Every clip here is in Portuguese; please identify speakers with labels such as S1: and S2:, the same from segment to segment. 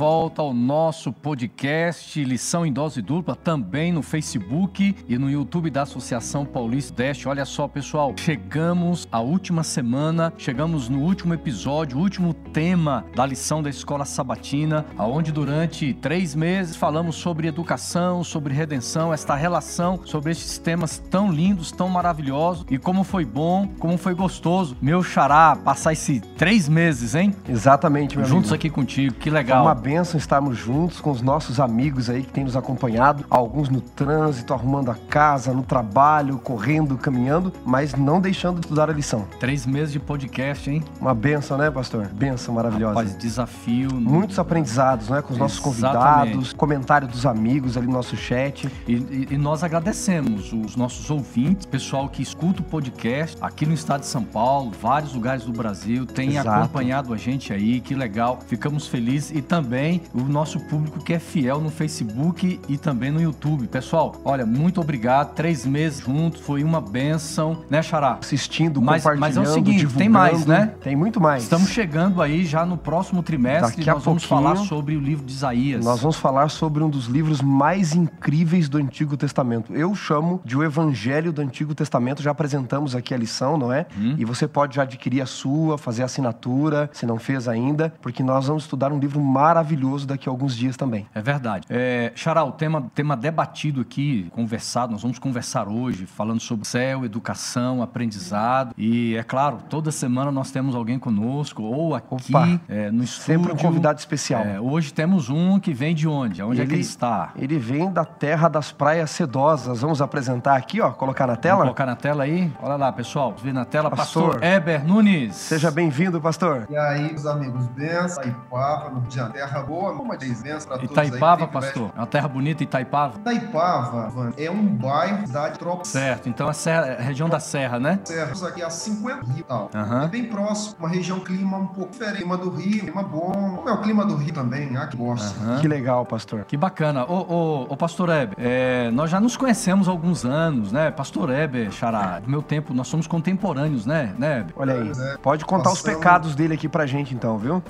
S1: volta ao nosso podcast Lição em Dose Dupla, também no Facebook e no YouTube da Associação Paulista Deste. Olha só, pessoal, chegamos à última semana, chegamos no último episódio, último tema da lição da Escola Sabatina, aonde durante três meses falamos sobre educação, sobre redenção, esta relação, sobre esses temas tão lindos, tão maravilhosos e como foi bom, como foi gostoso. Meu xará, passar esses três meses, hein?
S2: Exatamente, meu
S1: Juntos
S2: amigo.
S1: aqui contigo, que legal.
S2: uma benção estarmos juntos com os nossos amigos aí que têm nos acompanhado, alguns no trânsito, arrumando a casa, no trabalho, correndo, caminhando, mas não deixando de estudar a lição.
S1: Três meses de podcast, hein?
S2: Uma benção, né, pastor? Benção maravilhosa.
S1: Rapaz, desafio.
S2: Muitos aprendizados, né, com os nossos
S1: Exatamente.
S2: convidados, comentário dos amigos ali no nosso chat.
S1: E, e- e nós agradecemos os nossos ouvintes, pessoal que escuta o podcast aqui no estado de São Paulo, vários lugares do Brasil, tem
S2: Exato.
S1: acompanhado a gente aí, que legal. Ficamos felizes e também o nosso público que é fiel no Facebook e também no YouTube. Pessoal, olha, muito obrigado. Três meses juntos, foi uma benção, né, Xará?
S2: Assistindo,
S1: Mas- mas
S2: compartilhando,
S1: é o seguinte, tem mais, né?
S2: Tem muito mais.
S1: Estamos chegando aí já no próximo trimestre
S2: Daqui
S1: nós vamos falar sobre o livro de Isaías.
S2: Nós vamos falar sobre um dos livros mais incríveis do Antigo Testamento. Eu chamo de o Evangelho do Antigo Testamento. Já apresentamos aqui a lição, não é?
S1: Hum.
S2: E você pode já adquirir a sua, fazer a assinatura, se não fez ainda, porque nós vamos estudar um livro maravilhoso daqui a alguns dias também.
S1: É verdade. É, Xará, o tema, tema debatido aqui, conversado, nós vamos conversar hoje, falando sobre céu, educação, aprendizado. E, é claro, toda semana nós temos alguém conosco, ou aqui
S2: Opa,
S1: é, no estúdio.
S2: Sempre um convidado especial.
S1: É, hoje temos um que vem de onde? Onde é que ele está?
S2: Ele vem da terra das praias sedosas. Vamos apresentar aqui, ó, colocar na
S1: Vamos
S2: tela?
S1: colocar na tela aí? Olha lá, pessoal. Vê na tela,
S2: Pastor.
S1: Pastor Eber Nunes.
S2: Seja bem-vindo, pastor.
S3: E aí, meus amigos, benção, Itaipava, no Rio de Janeiro, terra boa, uma benção pra todos
S1: Itaipava,
S3: aí.
S1: pastor. É uma terra bonita, Itaipava.
S3: Itaipava, é um bairro, cidade tropical.
S1: Certo, então é serra- é região da Serra, né?
S3: Serra, aqui a 50 Rio e tal.
S1: Aham.
S3: É bem próximo, uma região clima um pouco diferente. Clima do Rio, clima bom. Como é o clima do Rio também, ah, que gosta.
S1: Aham.
S2: Que legal, pastor.
S1: Que bacana. Ô, ô, ô Pastor Heber, é, nós já nos conhecemos há alguns anos, né? Pastor Heber, Xará, do meu tempo, nós somos contemporâneos, né, né Heber?
S2: Olha aí.
S3: É.
S2: Pode contar os
S3: Passamos-
S2: pecados dele aqui pra gente, então, viu?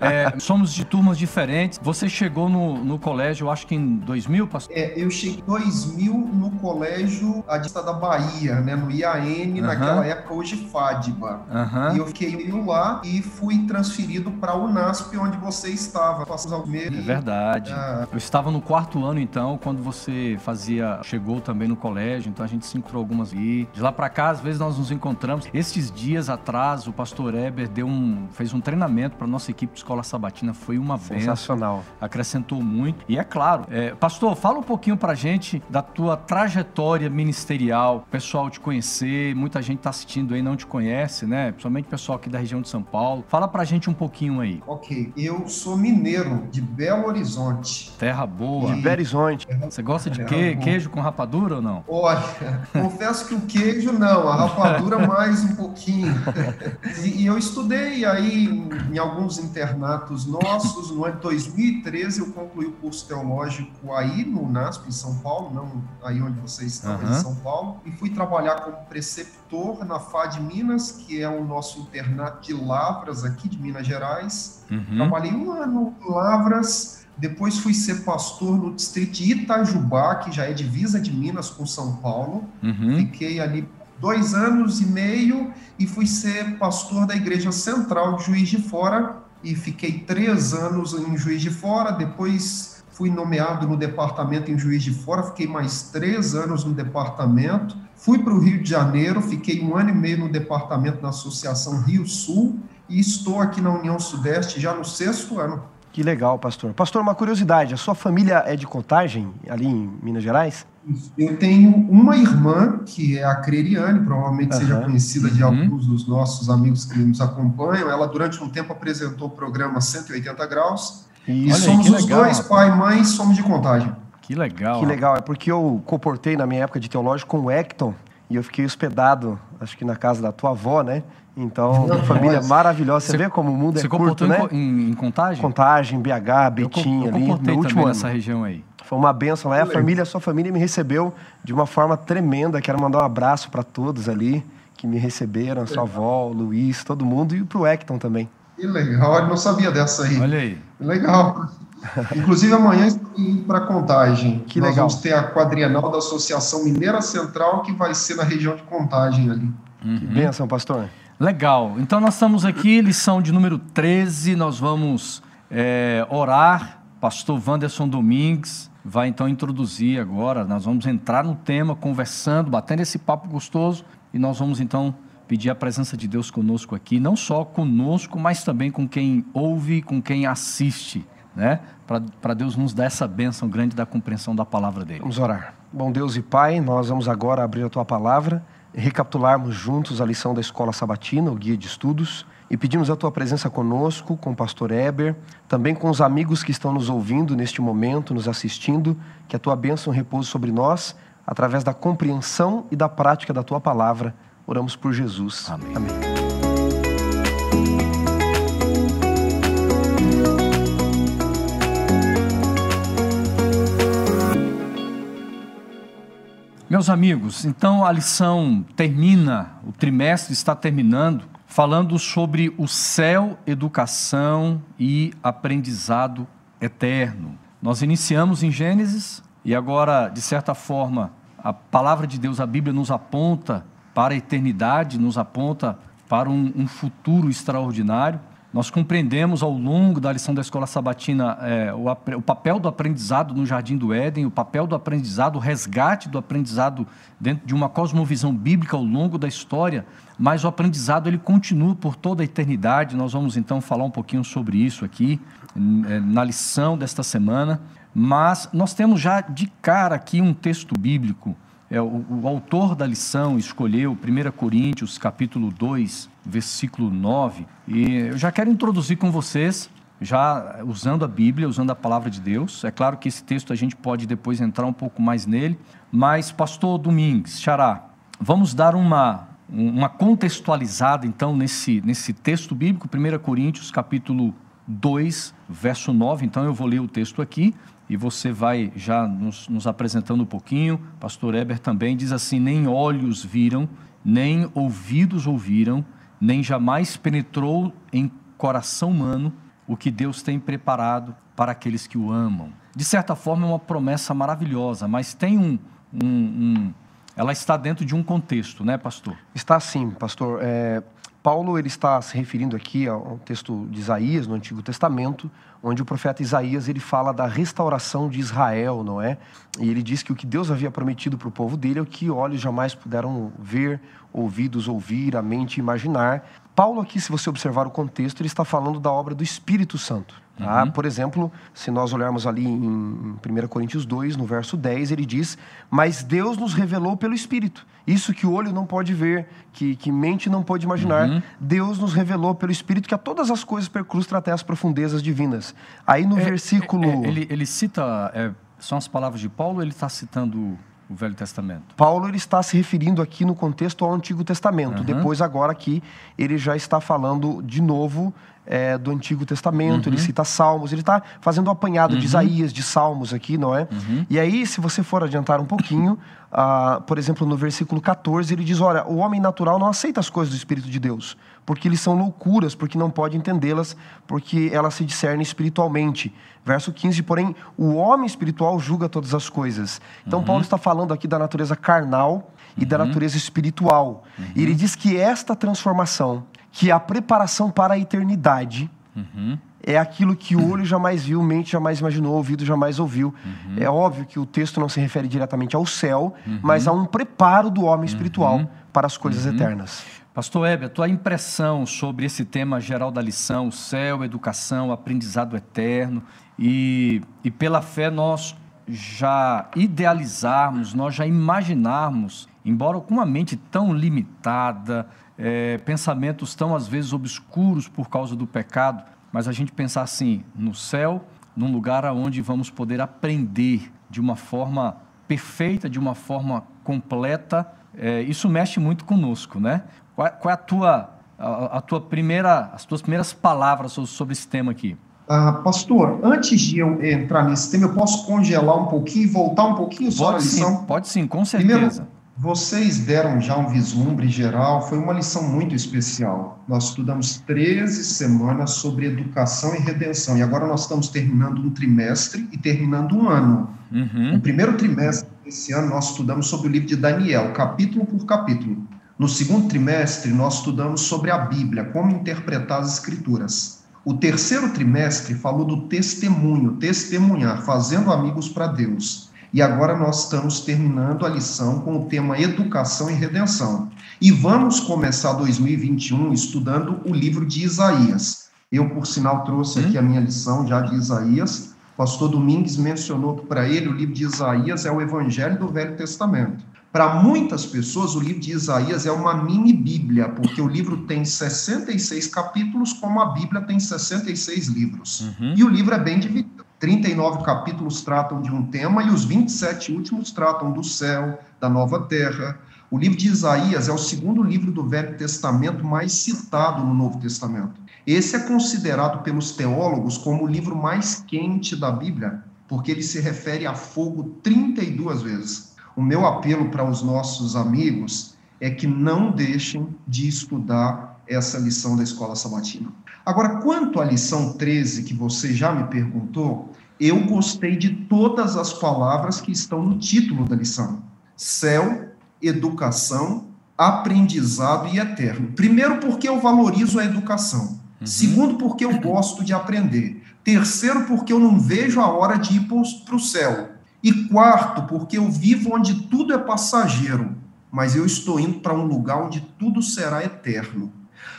S1: É, somos de turmas diferentes. Você chegou no, no colégio, acho que em 2000, pastor?
S3: É, eu cheguei em 2000 no colégio Adista da Bahia, né, no IAN,
S1: Aham.
S3: naquela época, hoje FADBA.
S1: Aham.
S3: E eu fiquei lá e fui transferido para a Unasp, onde você estava.
S1: É verdade.
S3: Ah,
S1: Eu estava no quarto ano, então, quando você fazia, chegou também no colégio, então a gente se encontrou algumas vezes. De lá pra cá, às vezes nós nos encontramos. Esses dias atrás, o pastor Heber deu um, fez um treinamento para nossa equipe de escola sabatina, foi uma benção.
S2: Sensacional.
S1: acrescentou muito. E é claro, é, pastor, fala um pouquinho pra gente da tua trajetória ministerial, o pessoal te conhecer, muita gente tá assistindo aí não te conhece, né? Principalmente o pessoal aqui da região de São Paulo. Fala pra gente um pouquinho aí.
S3: ok. Eu sou mineiro de Belo Horizonte.
S1: Terra boa.
S2: De Belo Horizonte.
S1: Você gosta de que-
S3: bom.
S1: queijo com rapadura ou não?
S3: Olha, confesso que o queijo não, a rapadura mais um pouquinho. E, e eu estudei aí em, em alguns internatos nossos. No ano de 2013 eu concluí o curso teológico aí no UNASP, em São Paulo, não aí onde vocês estão,
S1: Aham.
S3: em São Paulo. E fui trabalhar como preceptor na FAD Minas, que é o nosso internato de Lavras aqui de Minas Gerais.
S1: Uhum.
S3: Trabalhei um ano em Lavras, depois fui ser pastor no distrito de Itajubá, que já é divisa de Minas com São Paulo.
S1: Uhum.
S3: Fiquei ali dois anos e meio e fui ser pastor da Igreja Central de Juiz de Fora. E fiquei três anos em Juiz de Fora, depois fui nomeado no departamento em Juiz de Fora, fiquei mais três anos no departamento. Fui para o Rio de Janeiro, fiquei um ano e meio no departamento da Associação Rio Sul e estou aqui na União Sudeste já no sexto ano.
S2: Que legal, pastor. Pastor, uma curiosidade. A sua família é de Contagem, ali em Minas Gerais?
S3: Eu tenho uma irmã, que é a Creriane, provavelmente seja
S2: Aham.
S3: conhecida de
S1: Uhum.
S3: alguns dos nossos amigos que nos acompanham. Ela, durante um tempo, apresentou o programa 180 Graus. E
S1: aí,
S3: somos
S1: que
S3: os
S1: legal,
S3: dois, pai e mãe, somos de contagem.
S1: Que legal.
S2: Que legal. É porque eu comportei na minha época de teológico com o Hecton e eu fiquei hospedado, acho que na casa da tua avó, né? Então, família maravilhosa. Você,
S1: Você-
S2: vê como o mundo
S1: Você
S2: é curto,
S1: comportou
S2: né?
S1: em, co- em, em contagem?
S2: Contagem, BH,
S1: eu,
S2: Betim
S1: eu
S2: ali,
S1: comportei
S2: no último ano.
S1: nessa região aí.
S2: Foi uma benção lá. E a
S3: Legal.
S2: família, a sua família me recebeu de uma forma tremenda. Quero mandar um abraço para todos ali que me receberam, a sua avó, o Luiz, todo mundo, e pro Hecton também.
S3: Que legal, eu não sabia dessa aí.
S1: Olha aí.
S3: Legal. Inclusive, amanhã estou indo para Contagem.
S2: Que
S3: Nós
S2: legal.
S3: vamos ter a quadrienal da Associação Mineira Central, que vai ser na região de Contagem ali.
S2: Que bênção, pastor.
S1: Legal. Então nós estamos aqui, lição de número 13. Nós vamos é, orar. Pastor Wanderson Domingues vai então introduzir agora. Nós vamos entrar no tema, conversando, batendo esse papo gostoso. E nós vamos então pedir a presença de Deus conosco aqui, não só conosco, mas também com quem ouve, com quem assiste, né? Para Deus nos dar essa bênção grande da compreensão da palavra dele.
S2: Vamos orar. Bom Deus e Pai, nós vamos agora abrir a tua palavra recapitularmos juntos a lição da Escola Sabatina, o guia de estudos, e pedimos a tua presença conosco, com o pastor Eber, também com os amigos que estão nos ouvindo neste momento, nos assistindo, que a tua bênção repouse sobre nós, através da compreensão e da prática da tua palavra. Oramos por Jesus.
S1: Amém.
S2: Amém.
S1: Meus amigos, então a lição termina, o trimestre está terminando, falando sobre o céu, educação e aprendizado eterno. Nós iniciamos em Gênesis e agora, de certa forma, a palavra de Deus, a Bíblia, nos aponta para a eternidade, nos aponta para um, um futuro extraordinário. Nós compreendemos ao longo da lição da escola sabatina é, o, o papel do aprendizado no Jardim do Éden, o papel do aprendizado, o resgate do aprendizado dentro de uma cosmovisão bíblica ao longo da história, mas o aprendizado ele continua por toda a eternidade. Nós vamos então falar um pouquinho sobre isso aqui é, na lição desta semana. Mas nós temos já de cara aqui um texto bíblico é, o, o autor da lição escolheu 1 Coríntios, capítulo 2, versículo 9, e eu já quero introduzir com vocês, já usando a Bíblia, usando a palavra de Deus. É claro que esse texto a gente pode depois entrar um pouco mais nele, mas, pastor Domingues, Xará, vamos dar uma, uma contextualizada então nesse, nesse texto bíblico, 1 Coríntios, capítulo 2, verso 9. Então eu vou ler o texto aqui e você vai já nos, nos apresentando um pouquinho. Pastor Eber também diz assim: Nem olhos viram, nem ouvidos ouviram, nem jamais penetrou em coração humano o que Deus tem preparado para aqueles que o amam. De certa forma, é uma promessa maravilhosa, mas tem um. um, um ela está dentro de um contexto, né, pastor?
S2: Está assim, pastor. É, Paulo ele está se referindo aqui ao texto de Isaías no Antigo Testamento, onde o profeta Isaías ele fala da restauração de Israel, não é? E ele diz que o que Deus havia prometido para o povo dele é o que olhos jamais puderam ver, ouvidos ouvir, a mente imaginar. Paulo aqui, se você observar o contexto, ele está falando da obra do Espírito Santo. Tá?
S1: Uhum.
S2: Por exemplo, se nós olharmos ali em 1 Coríntios 2, no verso 10, ele diz: Mas Deus nos revelou pelo Espírito. Isso que o olho não pode ver, que, que mente não pode imaginar,
S1: Uhum.
S2: Deus nos revelou pelo Espírito que a todas as coisas percrustra até as profundezas divinas. Aí no
S1: É,
S2: versículo.
S1: é, ele, ele cita, é, são as palavras de Paulo ou ele está citando o Velho Testamento?
S2: Paulo ele está se referindo aqui no contexto ao Antigo Testamento.
S1: Uhum.
S2: Depois, agora aqui, ele já está falando de novo é, do Antigo Testamento. Ele cita Salmos, ele está fazendo um apanhado de Isaías, de Salmos aqui, não é? E aí, se você for adiantar um pouquinho, ah, por exemplo, no versículo 14, ele diz: Olha, o homem natural não aceita as coisas do Espírito de Deus, porque eles são loucuras, porque não pode entendê-las, porque elas se discernem espiritualmente. Verso 15, porém, o homem espiritual julga todas as coisas. Então, Paulo está falando aqui da natureza carnal e da natureza espiritual. E ele diz que esta transformação, que é a preparação para a eternidade, é aquilo que o olho jamais viu, mente jamais imaginou, ouvido jamais ouviu. É óbvio que o texto não se refere diretamente ao céu, mas a um preparo do homem espiritual para as coisas eternas.
S1: Pastor Heber, a tua impressão sobre esse tema geral da lição, céu, educação, aprendizado eterno, e, e pela fé nós já idealizarmos, nós já imaginarmos, embora com uma mente tão limitada, eh, pensamentos tão às vezes obscuros por causa do pecado, mas a gente pensar assim, no céu, num lugar onde vamos poder aprender de uma forma perfeita, de uma forma completa, é, isso mexe muito conosco, né? Qual, qual é a tua, a, a tua primeira, as tuas primeiras palavras so- sobre esse tema aqui?
S3: Ah, pastor, antes de eu entrar nesse tema, eu posso congelar um pouquinho e voltar um pouquinho só
S1: Pode sim,
S3: lição?
S1: pode sim, com
S3: Primeiro,
S1: certeza.
S3: Vocês deram já um vislumbre geral, foi uma lição muito especial. Nós estudamos 13 semanas sobre educação e redenção, e agora nós estamos terminando um trimestre e terminando um ano. Uhum. No primeiro trimestre desse ano, nós estudamos sobre o livro de Daniel, capítulo por capítulo. No segundo trimestre, nós estudamos sobre a Bíblia, como interpretar as Escrituras. O terceiro trimestre falou do testemunho, testemunhar, fazendo amigos para Deus. E agora nós estamos terminando a lição com o tema Educação e Redenção. E vamos começar 2021 estudando o livro de Isaías. Eu, por sinal, trouxe aqui a minha lição já de Isaías. O pastor Domingues mencionou que para ele o livro de Isaías é o evangelho do Velho Testamento. Para muitas pessoas, o livro de Isaías é uma mini Bíblia, porque o livro tem 66 capítulos, como a Bíblia tem 66 livros. Uhum. E o livro é bem dividido. 39 capítulos tratam de um tema e os 27 últimos tratam do céu, da nova terra. O livro de Isaías é o segundo livro do Velho Testamento mais citado no Novo Testamento. Esse é considerado pelos teólogos como o livro mais quente da Bíblia, porque ele se refere a fogo 32 vezes. O meu apelo para os nossos amigos é que não deixem de estudar essa lição da escola sabatina. Agora, quanto à lição 13 que você já me perguntou, eu gostei de todas as palavras que estão no título da lição: céu, educação, aprendizado e eterno. Primeiro, porque eu valorizo a educação. Uhum. Segundo, porque eu gosto de aprender. Terceiro, porque eu não vejo a hora de ir para o céu. E quarto, porque eu vivo onde tudo é passageiro, mas eu estou indo para um lugar onde tudo será eterno.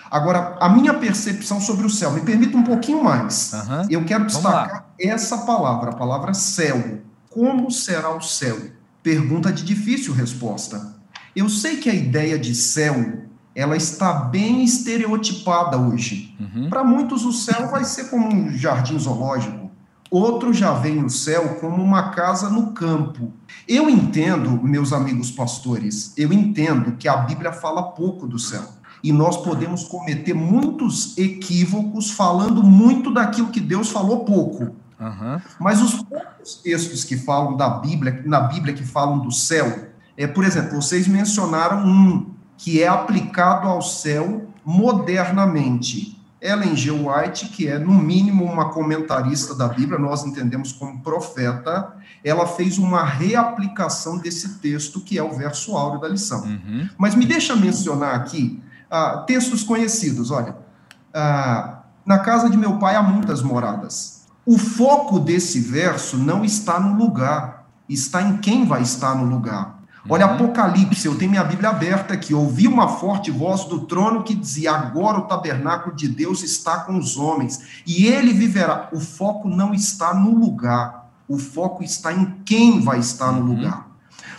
S3: Agora, a minha percepção sobre o céu, me permita um pouquinho mais. Uhum. Eu quero destacar essa palavra, a palavra céu. Como será o céu? Pergunta de difícil resposta. Eu sei que a ideia de céu ela está bem estereotipada hoje. Uhum. Para muitos, o céu vai ser como um jardim zoológico. Outros já veem o céu como uma casa no campo. Eu entendo, meus amigos pastores, eu entendo que a Bíblia fala pouco do céu e nós podemos cometer muitos equívocos falando muito daquilo que Deus falou pouco. Uhum. Mas os poucos textos que falam da Bíblia, na Bíblia que falam do céu, é, por exemplo, vocês mencionaram um que é aplicado ao céu modernamente. Ellen G. White, que é no mínimo uma comentarista da Bíblia, nós entendemos como profeta, ela fez uma reaplicação desse texto que é o verso áureo da lição. Uhum. Mas me deixa mencionar aqui ah, textos conhecidos, olha. Ah, na casa de meu pai há muitas moradas. O foco desse verso não está no lugar, está em quem vai estar no lugar. Olha, uhum. Apocalipse, eu tenho minha Bíblia aberta aqui. Ouvi uma forte voz do trono que dizia: Agora o tabernáculo de Deus está com os homens, e ele viverá. O foco não está no lugar, o foco está em quem vai estar no uhum. lugar.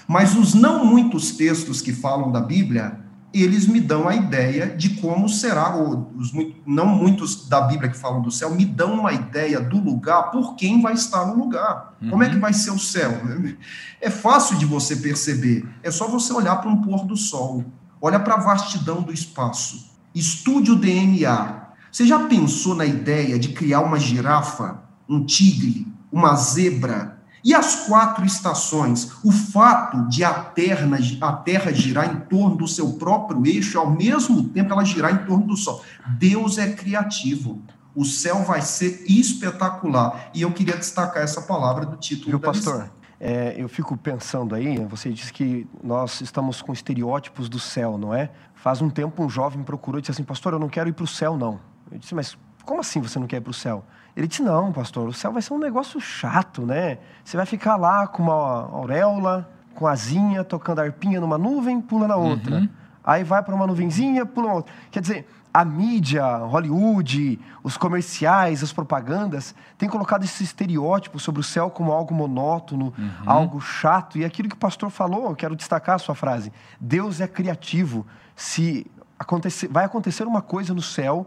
S3: Mas os não muitos textos que falam da Bíblia eles me dão a ideia de como será, ou os, não muitos da Bíblia que falam do céu, me dão uma ideia do lugar por quem vai estar no lugar. Uhum. Como é que uhum. vai ser o céu? É fácil de você perceber. É só você olhar para um pôr do sol, olha para a vastidão do espaço, estude o DNA. Você já pensou na ideia de criar uma girafa, um tigre, uma zebra, e as quatro estações, o fato de a terra, a terra girar em torno do seu próprio eixo, ao mesmo tempo ela girar em torno do Sol. Deus é criativo. O céu vai ser espetacular. E eu queria destacar essa palavra do título
S2: da pastor? É, eu fico pensando aí, você disse que nós estamos com estereótipos do céu, não é? Faz um tempo um jovem procurou e disse assim, pastor, eu não quero ir para o céu, não. Eu disse, mas como assim você não quer ir para o céu? Ele disse: Não, pastor, o céu vai ser um negócio chato, né? Você vai ficar lá com uma auréola, com asinha, tocando arpinha numa nuvem, pula na outra. Uhum. Aí vai para uma nuvenzinha, pula na outra. Quer dizer, a mídia, Hollywood, os comerciais, as propagandas têm colocado esse estereótipo sobre o céu como algo monótono, uhum. algo chato. E aquilo que o pastor falou, eu quero destacar a sua frase: Deus é criativo. Se acontecer, vai acontecer uma coisa no céu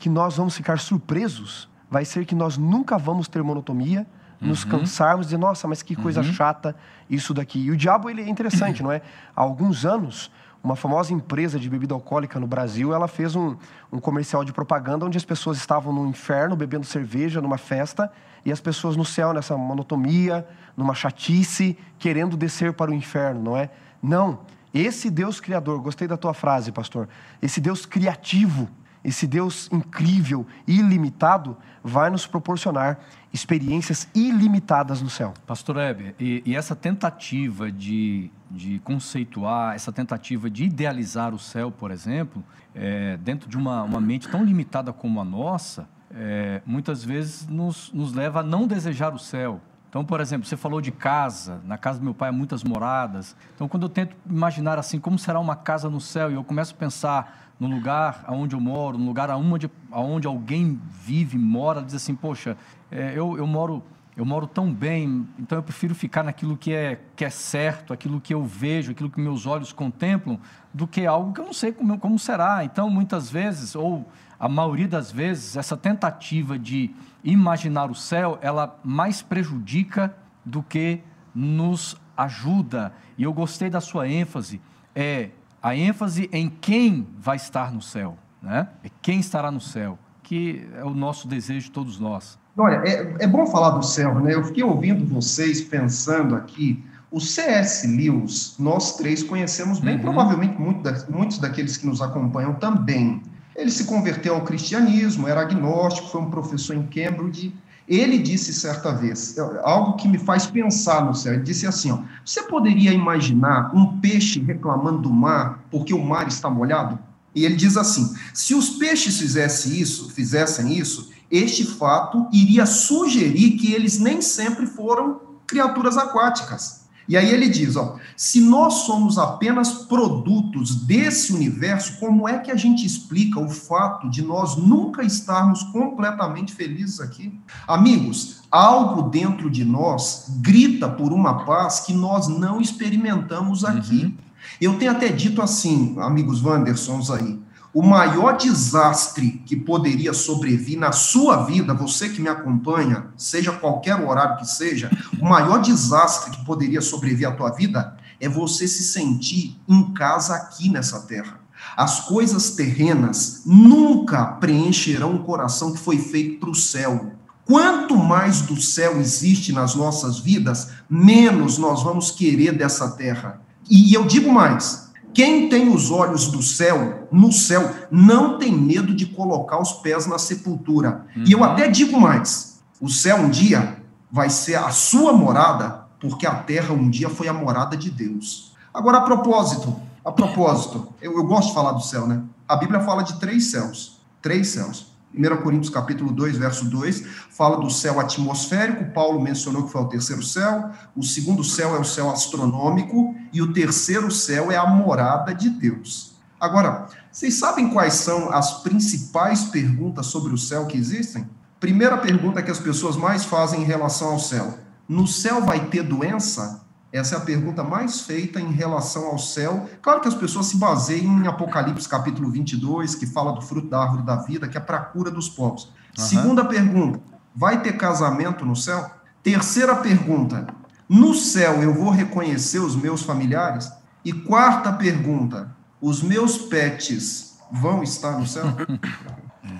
S2: que nós vamos ficar surpresos vai ser que nós nunca vamos ter monotonia, nos uhum. cansarmos de, nossa, mas que coisa uhum. chata isso daqui. E o diabo, ele é interessante, não é? Há alguns anos, uma famosa empresa de bebida alcoólica no Brasil, ela fez um, um comercial de propaganda onde as pessoas estavam no inferno bebendo cerveja numa festa e as pessoas no céu nessa monotonia, numa chatice, querendo descer para o inferno, não é? Não. Esse Deus criador, gostei da tua frase, pastor. Esse Deus criativo, esse Deus incrível, ilimitado, vai nos proporcionar experiências ilimitadas no céu.
S1: Pastor Heber, e, e essa tentativa de, de conceituar, essa tentativa de idealizar o céu, por exemplo, é, dentro de uma, uma mente tão limitada como a nossa, é, muitas vezes nos, nos leva a não desejar o céu. Então, por exemplo, você falou de casa, na casa do meu pai há muitas moradas. Então, quando eu tento imaginar assim, como será uma casa no céu, e eu começo a pensar no lugar onde eu moro, no lugar onde, onde alguém vive, mora, diz assim, poxa, é, eu, eu moro eu moro tão bem, então eu prefiro ficar naquilo que é, que é certo, aquilo que eu vejo, aquilo que meus olhos contemplam, do que algo que eu não sei como, como será. Então, muitas vezes, ou a maioria das vezes, essa tentativa de imaginar o céu, ela mais prejudica do que nos ajuda. E eu gostei da sua ênfase, é a ênfase em quem vai estar no céu, né? É quem estará no céu, que é o nosso desejo de todos nós.
S3: Olha, é, é bom falar do céu, né? Eu fiquei ouvindo vocês pensando aqui. O C.S. Lewis, nós três conhecemos bem, uhum. provavelmente muito da, muitos daqueles que nos acompanham também. Ele se converteu ao cristianismo, era agnóstico, foi um professor em Cambridge. Ele disse certa vez, algo que me faz pensar no céu. Ele disse assim: ó, Você poderia imaginar um peixe reclamando do mar porque o mar está molhado? E ele diz assim: se os peixes fizessem isso, fizessem isso, este fato iria sugerir que eles nem sempre foram criaturas aquáticas. E aí ele diz, ó, se nós somos apenas produtos desse universo, como é que a gente explica o fato de nós nunca estarmos completamente felizes aqui? Amigos, algo dentro de nós grita por uma paz que nós não experimentamos aqui. Uhum. Eu tenho até dito assim, amigos Wandersons aí, o maior desastre que poderia sobrevir na sua vida, você que me acompanha, seja qualquer horário que seja, o maior desastre que poderia sobreviver à tua vida é você se sentir em casa aqui nessa terra. As coisas terrenas nunca preencherão o coração que foi feito para o céu. Quanto mais do céu existe nas nossas vidas, menos nós vamos querer dessa terra. E eu digo mais: quem tem os olhos do céu, no céu, não tem medo de colocar os pés na sepultura. Uhum. E eu uhum. até digo mais: o céu um dia vai ser a sua morada, porque a terra um dia foi a morada de Deus. Agora, a propósito, a propósito, eu, eu gosto de falar do céu, né? A Bíblia fala de três céus. Três céus. 1 Coríntios capítulo 2, verso 2, fala do céu atmosférico, Paulo mencionou que foi o terceiro céu, o segundo céu é o céu astronômico, e o terceiro céu é a morada de Deus. Agora, vocês sabem quais são as principais perguntas sobre o céu que existem? Primeira pergunta que as pessoas mais fazem em relação ao céu: no céu vai ter doença? Essa é a pergunta mais feita em relação ao céu. Claro que as pessoas se baseiam em Apocalipse capítulo 22, que fala do fruto da árvore da vida, que é para a cura dos povos. Uhum. Segunda pergunta: vai ter casamento no céu? Terceira pergunta: no céu eu vou reconhecer os meus familiares? E quarta pergunta: os meus pets vão estar no céu?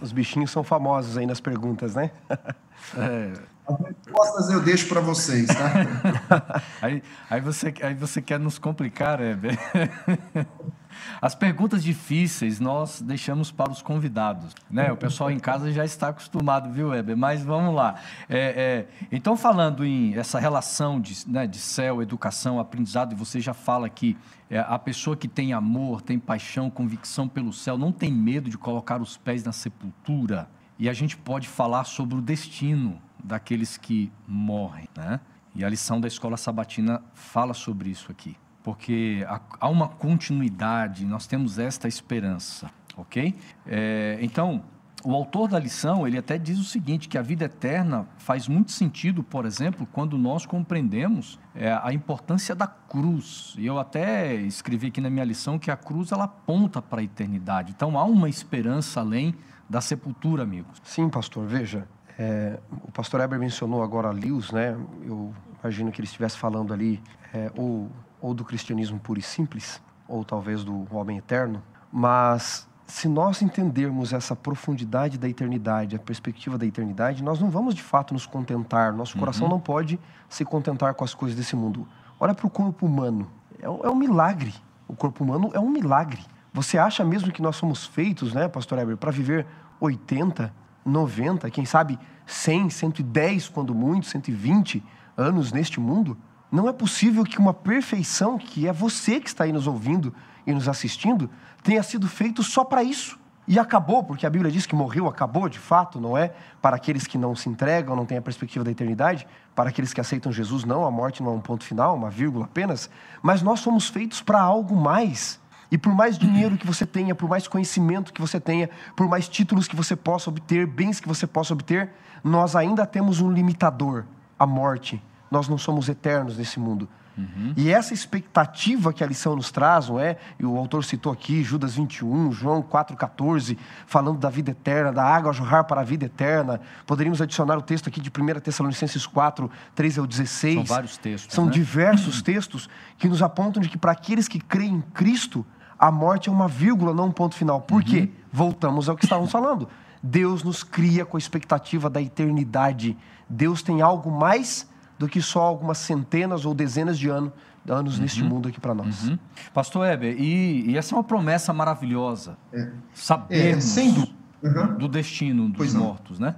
S2: Os bichinhos são famosos aí nas perguntas, né?
S3: É. As respostas eu deixo para vocês, tá?
S1: aí, aí, você, aí você quer nos complicar, Heber. As perguntas difíceis nós deixamos para os convidados, né? O pessoal em casa já está acostumado, viu, Heber? Mas vamos lá. É, é, então, falando em essa relação de, né, de céu, educação, aprendizado, e você já fala que é, a pessoa que tem amor, tem paixão, convicção pelo céu, não tem medo de colocar os pés na sepultura. E a gente pode falar sobre o destino daqueles que morrem, né? E a lição da escola sabatina fala sobre isso aqui, porque há uma continuidade, nós temos esta esperança, ok? É, então, o autor da lição, ele até diz o seguinte, que a vida eterna faz muito sentido, por exemplo, quando nós compreendemos é, a importância da cruz. E eu até escrevi aqui na minha lição que a cruz, ela aponta para a eternidade. Então, há uma esperança além da sepultura, amigos.
S2: Sim, pastor, veja, é, o pastor Eber mencionou agora Lewis, né? Eu imagino que ele estivesse falando ali é, ou, ou do cristianismo puro e simples, ou talvez do homem eterno. Mas se nós entendermos essa profundidade da eternidade, a perspectiva da eternidade, nós não vamos de fato nos contentar. Nosso coração uhum. não pode se contentar com as coisas desse mundo. Olha para o corpo humano. É um, é um milagre. o corpo humano é um milagre. Você acha mesmo que nós somos feitos, né, pastor Eber, para viver 80, 90, quem sabe 100, 110, quando muito, 120 anos neste mundo? Não é possível que uma perfeição, que é você que está aí nos ouvindo e nos assistindo, tenha sido feito só para isso. E acabou, porque a Bíblia diz que morreu, acabou de fato, não é? Para aqueles que não se entregam, não têm a perspectiva da eternidade, para aqueles que aceitam Jesus, não, a morte não é um ponto final, uma vírgula apenas. Mas nós somos feitos para algo mais. E por mais dinheiro que você tenha, por mais conhecimento que você tenha, por mais títulos que você possa obter, bens que você possa obter, nós ainda temos um limitador, a morte. Nós não somos eternos nesse mundo. Uhum. E essa expectativa que a lição nos traz, não é? E o autor citou aqui Judas 21, João 4,14, falando da vida eterna, da água a jorrar para a vida eterna. Poderíamos adicionar o texto aqui de 1 Tessalonicenses 4, 13 ao 16.
S1: São vários textos.
S2: São
S1: né?
S2: diversos textos que nos apontam de que para aqueles que creem em Cristo, a morte é uma vírgula, não um ponto final. Por uhum. quê? Voltamos ao que estávamos falando. Deus nos cria com a expectativa da eternidade. Deus tem algo mais do que só algumas centenas ou dezenas de anos, anos uhum. neste mundo aqui para nós. Uhum.
S1: Pastor Heber, e, e, essa é uma promessa maravilhosa. É. Sabermos é, uhum. do destino dos pois mortos, não. né?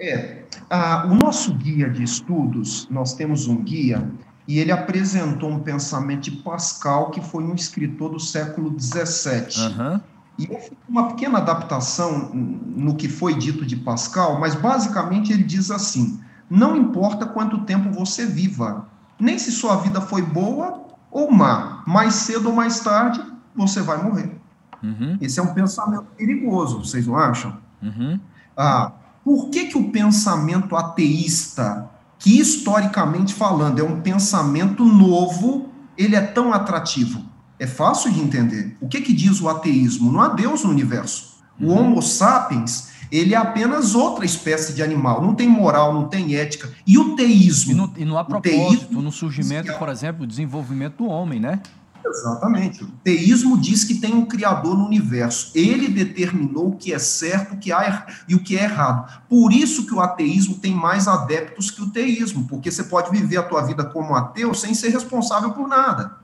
S3: É. Ah, o nosso guia de estudos, nós temos um guia e ele apresentou um pensamento de Pascal, que foi um escritor do século XVII. Uhum. E uma pequena adaptação no que foi dito de Pascal, mas basicamente ele diz assim: não importa quanto tempo você viva, nem se sua vida foi boa ou má, mais cedo ou mais tarde você vai morrer. Uhum. Esse é um pensamento perigoso, vocês não acham? Uhum. Ah, por que, que o pensamento ateísta, que historicamente falando é um pensamento novo, ele é tão atrativo? É fácil de entender. O que, que diz o ateísmo? Não há Deus no universo. O uhum. Homo sapiens ele é apenas outra espécie de animal, não tem moral, não tem ética. E o teísmo?
S1: E não, e não há propósito no surgimento, por exemplo, desenvolvimento do homem, né?
S3: Exatamente. O teísmo diz que tem um criador no universo. Ele determinou o que é certo o que há e o que é errado. Por isso que o ateísmo tem mais adeptos que o teísmo, porque você pode viver a tua vida como ateu sem ser responsável por nada.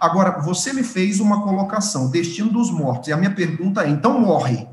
S3: Agora, você me fez uma colocação, destino dos mortos, e a minha pergunta é, então morre.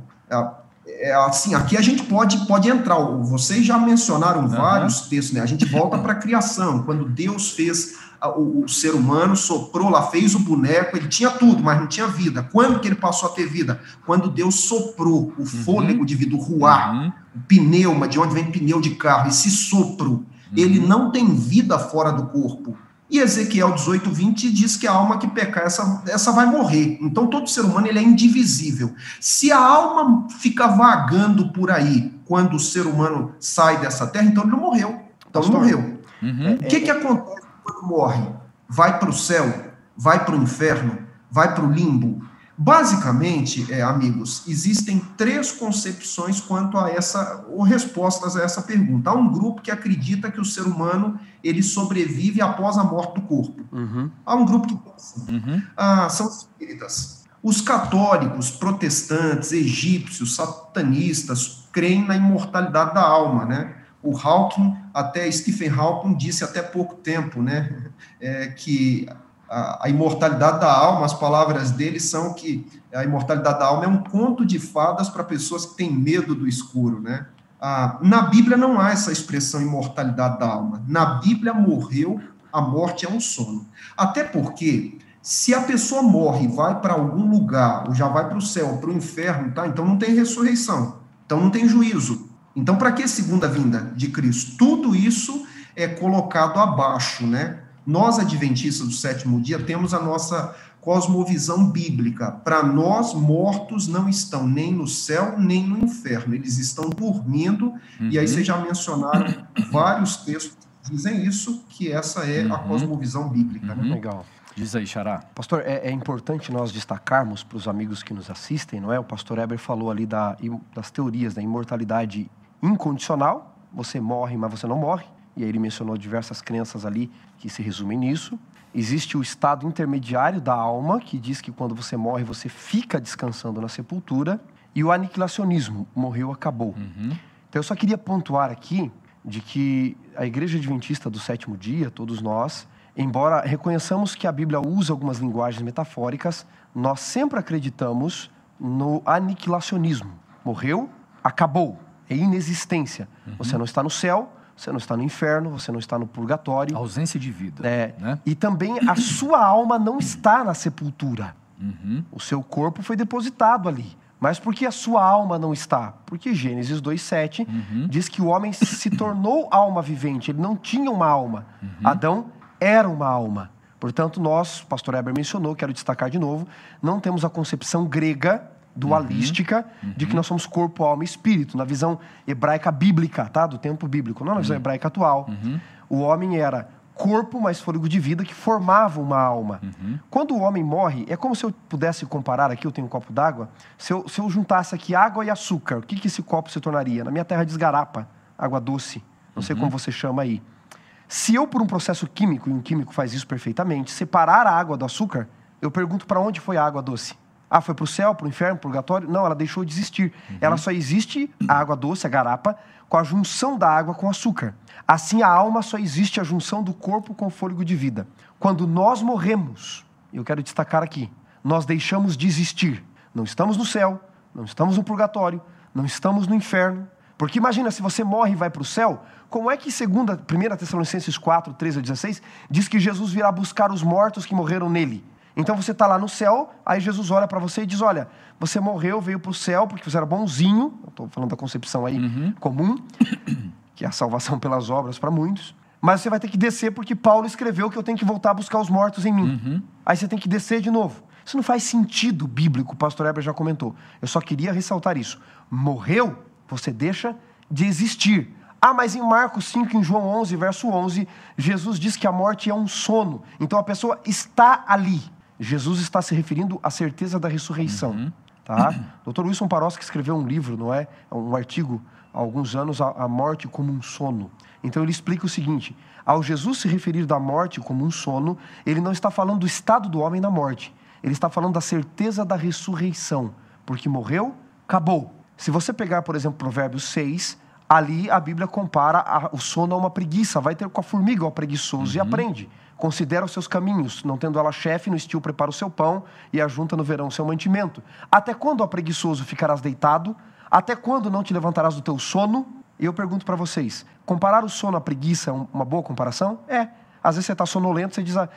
S3: É, assim, aqui a gente pode, pode entrar. Vocês já mencionaram uhum. vários textos, né? A gente volta para a criação, quando Deus fez o, o, ser humano, soprou lá, fez o boneco, ele tinha tudo, mas não tinha vida. Quando que ele passou a ter vida? Quando Deus soprou o uhum. fôlego de vida, o ruar, uhum. o pneuma, de onde vem pneu de carro, esse sopro. Ele uhum. não tem vida fora do corpo. E Ezequiel 18, 20 diz que a alma que pecar, essa, essa vai morrer. Então todo ser humano ele é indivisível. Se a alma fica vagando por aí quando o ser humano sai dessa terra, então ele não morreu. Então ele morreu. Uhum. O que, que acontece quando morre? Vai para o céu? Vai para o inferno? Vai para o limbo? Basicamente, é, amigos, existem três concepções quanto a essa, ou respostas a essa pergunta. Há um grupo que acredita que o ser humano ele sobrevive após a morte do corpo. Uhum. Há um grupo que pensa. Uhum. Ah, são espíritas. Os católicos, protestantes, egípcios, satanistas creem na imortalidade da alma, né? O Hawking, até Stephen Hawking disse até pouco tempo, né, é, que a, a, imortalidade da alma, as palavras dele são que a imortalidade da alma é um conto de fadas para pessoas que têm medo do escuro, né? Ah, na Bíblia não há essa expressão imortalidade da alma. Na Bíblia morreu, a morte é um sono. Até porque se a pessoa morre, vai para algum lugar, ou já vai para o céu, para o inferno, tá? Então não tem ressurreição. Então não tem juízo. Então para que segunda vinda de Cristo? Tudo isso é colocado abaixo, né? Nós, adventistas do sétimo dia, temos a nossa cosmovisão bíblica. Para nós, mortos não estão nem no céu, nem no inferno. Eles estão dormindo, uhum. e aí vocês já mencionaram vários textos que dizem isso, que essa é uhum. a cosmovisão bíblica. Né?
S2: Uhum. Né? Legal.
S1: Diz aí, Xará.
S2: Pastor, é, é importante nós destacarmos para os amigos que nos assistem, não é? O pastor Eber falou ali da, das teorias da imortalidade incondicional. Você morre, mas você não morre e aí ele mencionou diversas crenças ali que se resumem nisso. Existe o estado intermediário da alma, que diz que quando você morre, você fica descansando na sepultura. E o aniquilacionismo, morreu, acabou. Uhum. Então eu só queria pontuar aqui de que a Igreja Adventista do sétimo dia, todos nós, embora reconheçamos que a Bíblia usa algumas linguagens metafóricas, nós sempre acreditamos no aniquilacionismo. Morreu, acabou, é inexistência. Uhum. Você não está no céu, você não está no inferno, você não está no purgatório.
S1: A ausência de vida.
S2: É, né? E também a sua alma não está na sepultura. Uhum. O seu corpo foi depositado ali. Mas por que a sua alma não está? Porque Gênesis 2,7 uhum. diz que o homem se tornou alma vivente, ele não tinha uma alma. Uhum. Adão era uma alma. Portanto, nós, pastor Eber mencionou, quero destacar de novo, não temos a concepção grega dualística uhum. de que nós somos corpo, alma e espírito, na visão hebraica bíblica, tá? Do tempo bíblico, não na visão uhum. hebraica atual. Uhum. O homem era corpo mais fôlego de vida que formava uma alma. Uhum. Quando o homem morre, é como se eu pudesse comparar aqui, eu tenho um copo d'água, se eu, se eu juntasse aqui água e açúcar, o que, que esse copo se tornaria? Na minha terra desgarapa, água doce, não sei como você chama aí. Se eu, por um processo químico, e um químico faz isso perfeitamente, separar a água do açúcar, eu pergunto para onde foi a água doce? Ah, foi para o céu, para o inferno, para o purgatório? Não, ela deixou de existir. Uhum. Ela só existe, a água doce, a garapa, com a junção da água com açúcar. Assim, a alma só existe a junção do corpo com o fôlego de vida. Quando nós morremos, eu quero destacar aqui, nós deixamos de existir. Não estamos no céu, não estamos no purgatório, não estamos no inferno. Porque imagina, se você morre e vai para o céu, como é que, segundo 1 Tessalonicenses 4, 13 a 16, diz que Jesus virá buscar os mortos que morreram nele? Então você está lá no céu, aí Jesus olha para você e diz: Olha, você morreu, veio para o céu porque você era bonzinho. Estou falando da concepção aí uhum. comum, que é a salvação pelas obras para muitos. Mas você vai ter que descer porque Paulo escreveu que eu tenho que voltar a buscar os mortos em mim. Uhum. Aí você tem que descer de novo. Isso não faz sentido bíblico, o pastor Heber já comentou. Eu só queria ressaltar isso. Morreu, você deixa de existir. Ah, mas em Marcos 5, em João 11, verso 11, Jesus diz que a morte é um sono. Então a pessoa está ali. Jesus está se referindo à certeza da ressurreição. Uhum. Tá? Dr. Wilson que escreveu um livro, não é? Um artigo há alguns anos, A Morte como um Sono. Então ele explica o seguinte: ao Jesus se referir da morte como um sono, ele não está falando do estado do homem na morte. Ele está falando da certeza da ressurreição. Porque morreu, acabou. Se você pegar, por exemplo, Provérbios 6, ali a Bíblia compara a, o sono a uma preguiça. Vai ter com a formiga, o preguiçoso, uhum. e aprende. Considera os seus caminhos, não tendo ela chefe, no estio prepara o seu pão e ajunta no verão o seu mantimento. Até quando, ó preguiçoso, ficarás deitado? Até quando não te levantarás do teu sono? E eu pergunto para vocês, comparar o sono à preguiça é uma boa comparação? É. Às vezes você está sonolento, você diz, ah,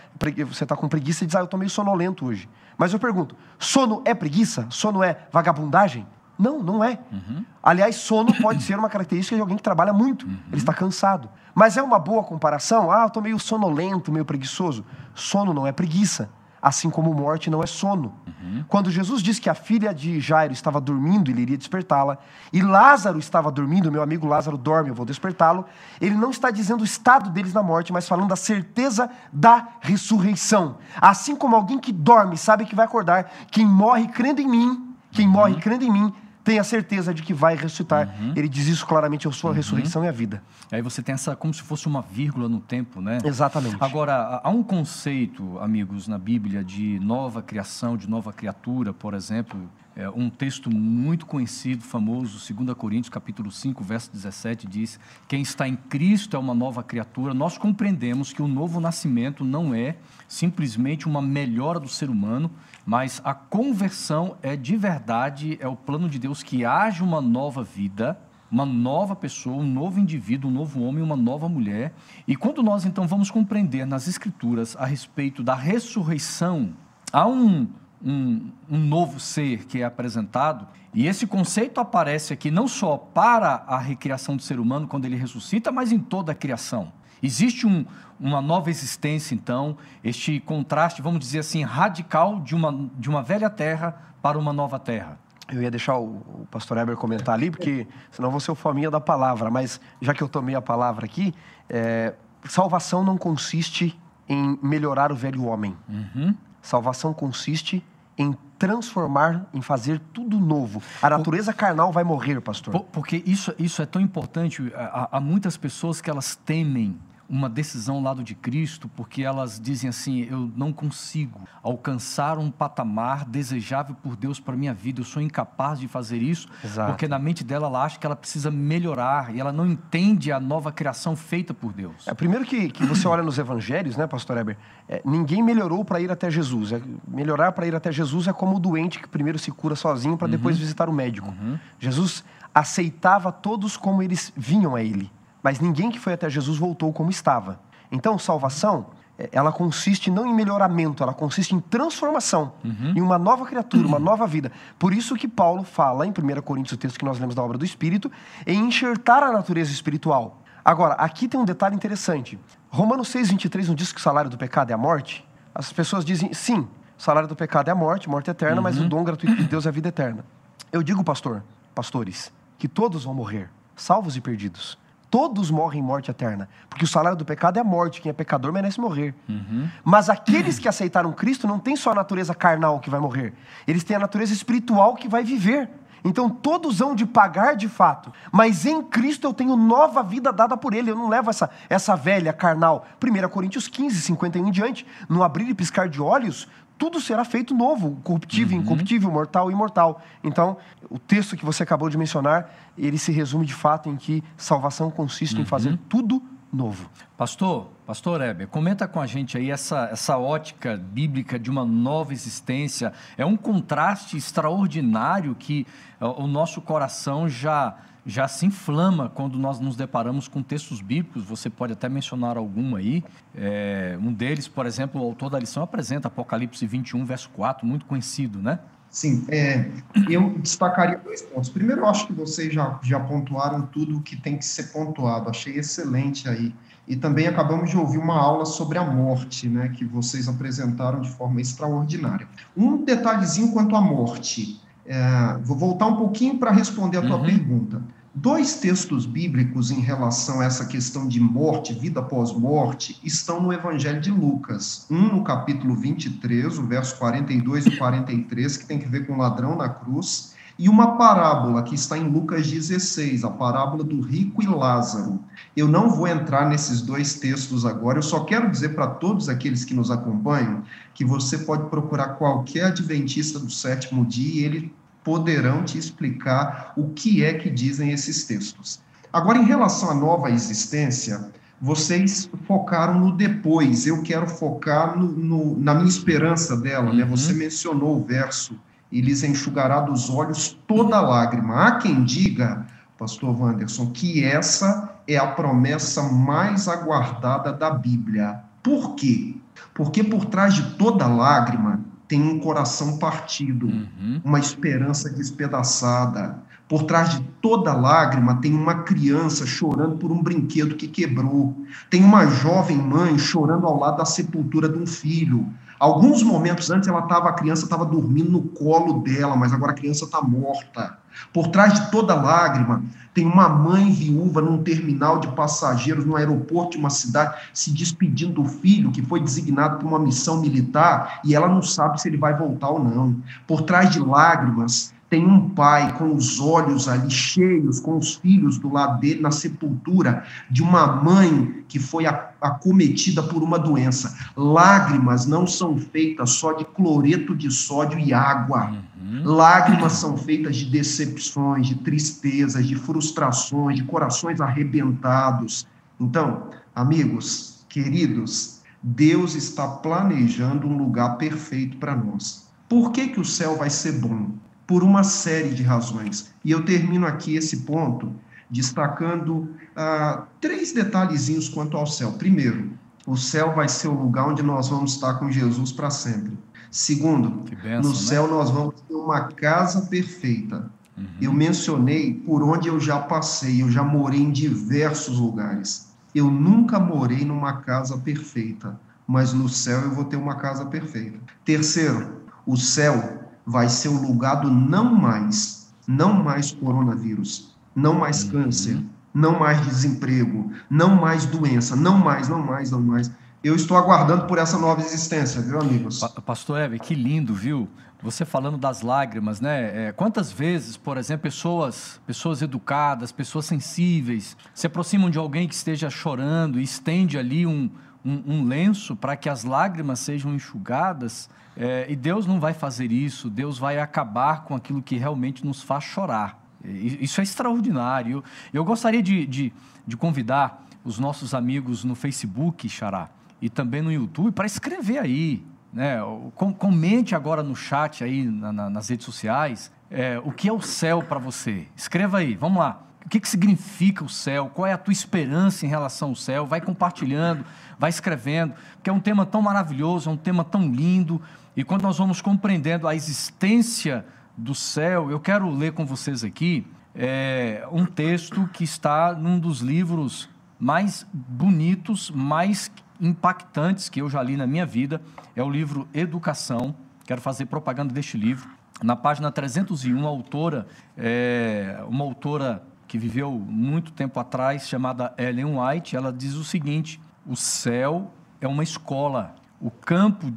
S2: você está com preguiça e diz, ah, eu estou meio sonolento hoje. Mas eu pergunto, sono é preguiça? Sono é vagabundagem? Não, não é. Uhum. Aliás, sono pode ser uma característica de alguém que trabalha muito. Uhum. Ele está cansado. Mas é uma boa comparação? Ah, eu estou meio sonolento, meio preguiçoso. Sono não é preguiça. Assim como morte não é sono. Uhum. Quando Jesus disse que a filha de Jairo estava dormindo, ele iria despertá-la, e Lázaro estava dormindo, meu amigo Lázaro dorme, eu vou despertá-lo, ele não está dizendo o estado deles na morte, mas falando da certeza da ressurreição. Assim como alguém que dorme sabe que vai acordar, quem morre crendo em mim, quem morre uhum. crendo em mim, tenha certeza de que vai ressuscitar. Uhum. Ele diz isso claramente, eu sou a uhum. ressurreição e a vida.
S1: Aí você tem essa como se fosse uma vírgula no tempo, né?
S2: Exatamente.
S1: Agora, há um conceito, amigos, na Bíblia de nova criação, de nova criatura, por exemplo, é um texto muito conhecido, famoso, 2 Coríntios, capítulo 5, verso 17, diz: Quem está em Cristo é uma nova criatura. Nós compreendemos que o novo nascimento não é simplesmente uma melhora do ser humano, mas a conversão é de verdade, é o plano de Deus que haja uma nova vida, uma nova pessoa, um novo indivíduo, um novo homem, uma nova mulher. E quando nós então vamos compreender nas Escrituras a respeito da ressurreição, há um, um, um novo ser que é apresentado, e esse conceito aparece aqui não só para a recriação do ser humano quando ele ressuscita, mas em toda a criação. Existe um, uma nova existência, então, este contraste, vamos dizer assim, radical de uma, de uma velha terra para uma nova terra.
S2: Eu ia deixar o, o pastor Heber comentar ali, porque senão vou ser o fominha da palavra, mas já que eu tomei a palavra aqui, é, salvação não consiste em melhorar o velho homem. Uhum. Salvação consiste em transformar, em fazer tudo novo. A natureza carnal vai morrer, pastor.
S1: Porque isso, isso é tão importante. Há, há muitas pessoas que elas temem uma decisão ao lado de Cristo, porque elas dizem assim: eu não consigo alcançar um patamar desejável por Deus para minha vida, eu sou incapaz de fazer isso, Exato. porque na mente dela ela acha que ela precisa melhorar e ela não entende a nova criação feita por Deus.
S2: É, primeiro que, que você olha nos evangelhos, né, pastor Eber? É, ninguém melhorou para ir até Jesus. É, melhorar para ir até Jesus é como o doente que primeiro se cura sozinho para depois uhum. visitar o médico. Uhum. Jesus aceitava todos como eles vinham a ele. Mas ninguém que foi até Jesus voltou como estava. Então, salvação, é, ela consiste não em melhoramento, ela consiste em transformação, uhum. em uma nova criatura, uma nova vida. Por isso que Paulo fala em 1 Coríntios, o texto que nós lemos da obra do Espírito, em enxertar a natureza espiritual. Agora, aqui tem um detalhe interessante. Romanos 6, 23 não diz que o salário do pecado é a morte? As pessoas dizem, sim, o salário do pecado é a morte, morte eterna, uhum. mas o uhum. dom gratuito de Deus é a vida eterna. Eu digo, pastor, pastores, que todos vão morrer, salvos e perdidos. Todos morrem morte eterna. Porque o salário do pecado é a morte. Quem é pecador merece morrer. Uhum. Mas aqueles que aceitaram Cristo não têm só a natureza carnal que vai morrer. Eles têm a natureza espiritual que vai viver. Então todos hão de pagar de fato. Mas em Cristo eu tenho nova vida dada por Ele. Eu não levo essa, essa velha carnal. 1 Coríntios 15, 51 em diante. No abrir e piscar de olhos, tudo será feito novo, corruptível, uhum. incorruptível, mortal e imortal. Então, o texto que você acabou de mencionar, ele se resume de fato em que salvação consiste uhum. em fazer tudo novo.
S1: Pastor, pastor Heber, comenta com a gente aí essa, essa ótica bíblica de uma nova existência. É um contraste extraordinário que o nosso coração já já se inflama quando nós nos deparamos com textos bíblicos. Você pode até mencionar algum aí. É, um deles, por exemplo, o autor da lição apresenta Apocalipse 21, verso 4, muito conhecido, né?
S3: Sim, é, eu destacaria dois pontos. Primeiro, eu acho que vocês já, já pontuaram tudo o que tem que ser pontuado. Achei excelente aí. E também acabamos de ouvir uma aula sobre a morte, né, que vocês apresentaram de forma extraordinária. Um detalhezinho quanto à morte. É, vou voltar um pouquinho para responder a tua uhum. pergunta. Dois textos bíblicos em relação a essa questão de morte, vida após morte, estão no Evangelho de Lucas. Um no capítulo 23, o verso 42 e 43, que tem que ver com o ladrão na cruz, e uma parábola que está em Lucas 16, a parábola do rico e Lázaro. Eu não vou entrar nesses dois textos agora, eu só quero dizer para todos aqueles que nos acompanham que você pode procurar qualquer adventista do sétimo dia e ele poderão te explicar o que é que dizem esses textos. Agora, em relação à nova existência, vocês focaram no depois, eu quero focar no, no, na minha esperança dela. Né? Uhum. Você mencionou o verso, e lhes enxugará dos olhos toda lágrima. Há quem diga, pastor Wanderson, que essa é a promessa mais aguardada da Bíblia. Por quê? Porque por trás de toda lágrima tem um coração partido, uhum. uma esperança despedaçada. Por trás de toda lágrima tem uma criança chorando por um brinquedo que quebrou. Tem uma jovem mãe chorando ao lado da sepultura de um filho. Alguns momentos antes ela tava, a criança estava dormindo no colo dela, mas agora a criança está morta. Por trás de toda lágrima tem uma mãe viúva num terminal de passageiros no aeroporto de uma cidade se despedindo do filho que foi designado para uma missão militar e ela não sabe se ele vai voltar ou não. Por trás de lágrimas tem um pai com os olhos ali cheios, com os filhos do lado dele na sepultura de uma mãe que foi acometida por uma doença. Lágrimas não são feitas só de cloreto de sódio e água. Uhum. Lágrimas são feitas de decepções, de tristezas, de frustrações, de corações arrebentados. Então, amigos, queridos, Deus está planejando um lugar perfeito para nós. Por que, que o céu vai ser bom? Por uma série de razões. E eu termino aqui esse ponto destacando ah, três detalhezinhos quanto ao céu. Primeiro, o céu vai ser o lugar onde nós vamos estar com Jesus para sempre. Segundo, benção, no né? céu nós vamos ter uma casa perfeita. Uhum. Eu mencionei por onde eu já passei, eu já morei em diversos lugares. Eu nunca morei numa casa perfeita, mas no céu eu vou ter uma casa perfeita. Terceiro, o céu vai ser o lugar do não mais, não mais coronavírus, não mais uhum. câncer, não mais desemprego, não mais doença, não mais, não mais, não mais eu estou aguardando por essa nova existência, viu, amigos?
S1: Pastor Eve, que lindo, viu? Você falando das lágrimas, né? É, quantas vezes, por exemplo, pessoas, pessoas educadas, pessoas sensíveis, se aproximam de alguém que esteja chorando e estende ali um, um, um lenço para que as lágrimas sejam enxugadas, é, e Deus não vai fazer isso, Deus vai acabar com aquilo que realmente nos faz chorar. Isso é extraordinário. Eu gostaria de, de, de convidar os nossos amigos no Facebook, Xará, e também no YouTube, para escrever aí, né? Comente agora no chat aí, na, na, nas redes sociais, é, o que é o céu para você. Escreva aí, vamos lá. O que, que significa o céu? Qual é a tua esperança em relação ao céu? Vai compartilhando, vai escrevendo, porque é um tema tão maravilhoso, é um tema tão lindo. E quando nós vamos compreendendo a existência do céu, eu quero ler com vocês aqui é, um texto que está num dos livros mais bonitos, mais impactantes que eu já li na minha vida é o livro Educação. Quero fazer propaganda deste livro. Na página 301, a autora, é uma autora que viveu muito tempo atrás, chamada Ellen White, ela diz o seguinte: o céu é uma escola, o campo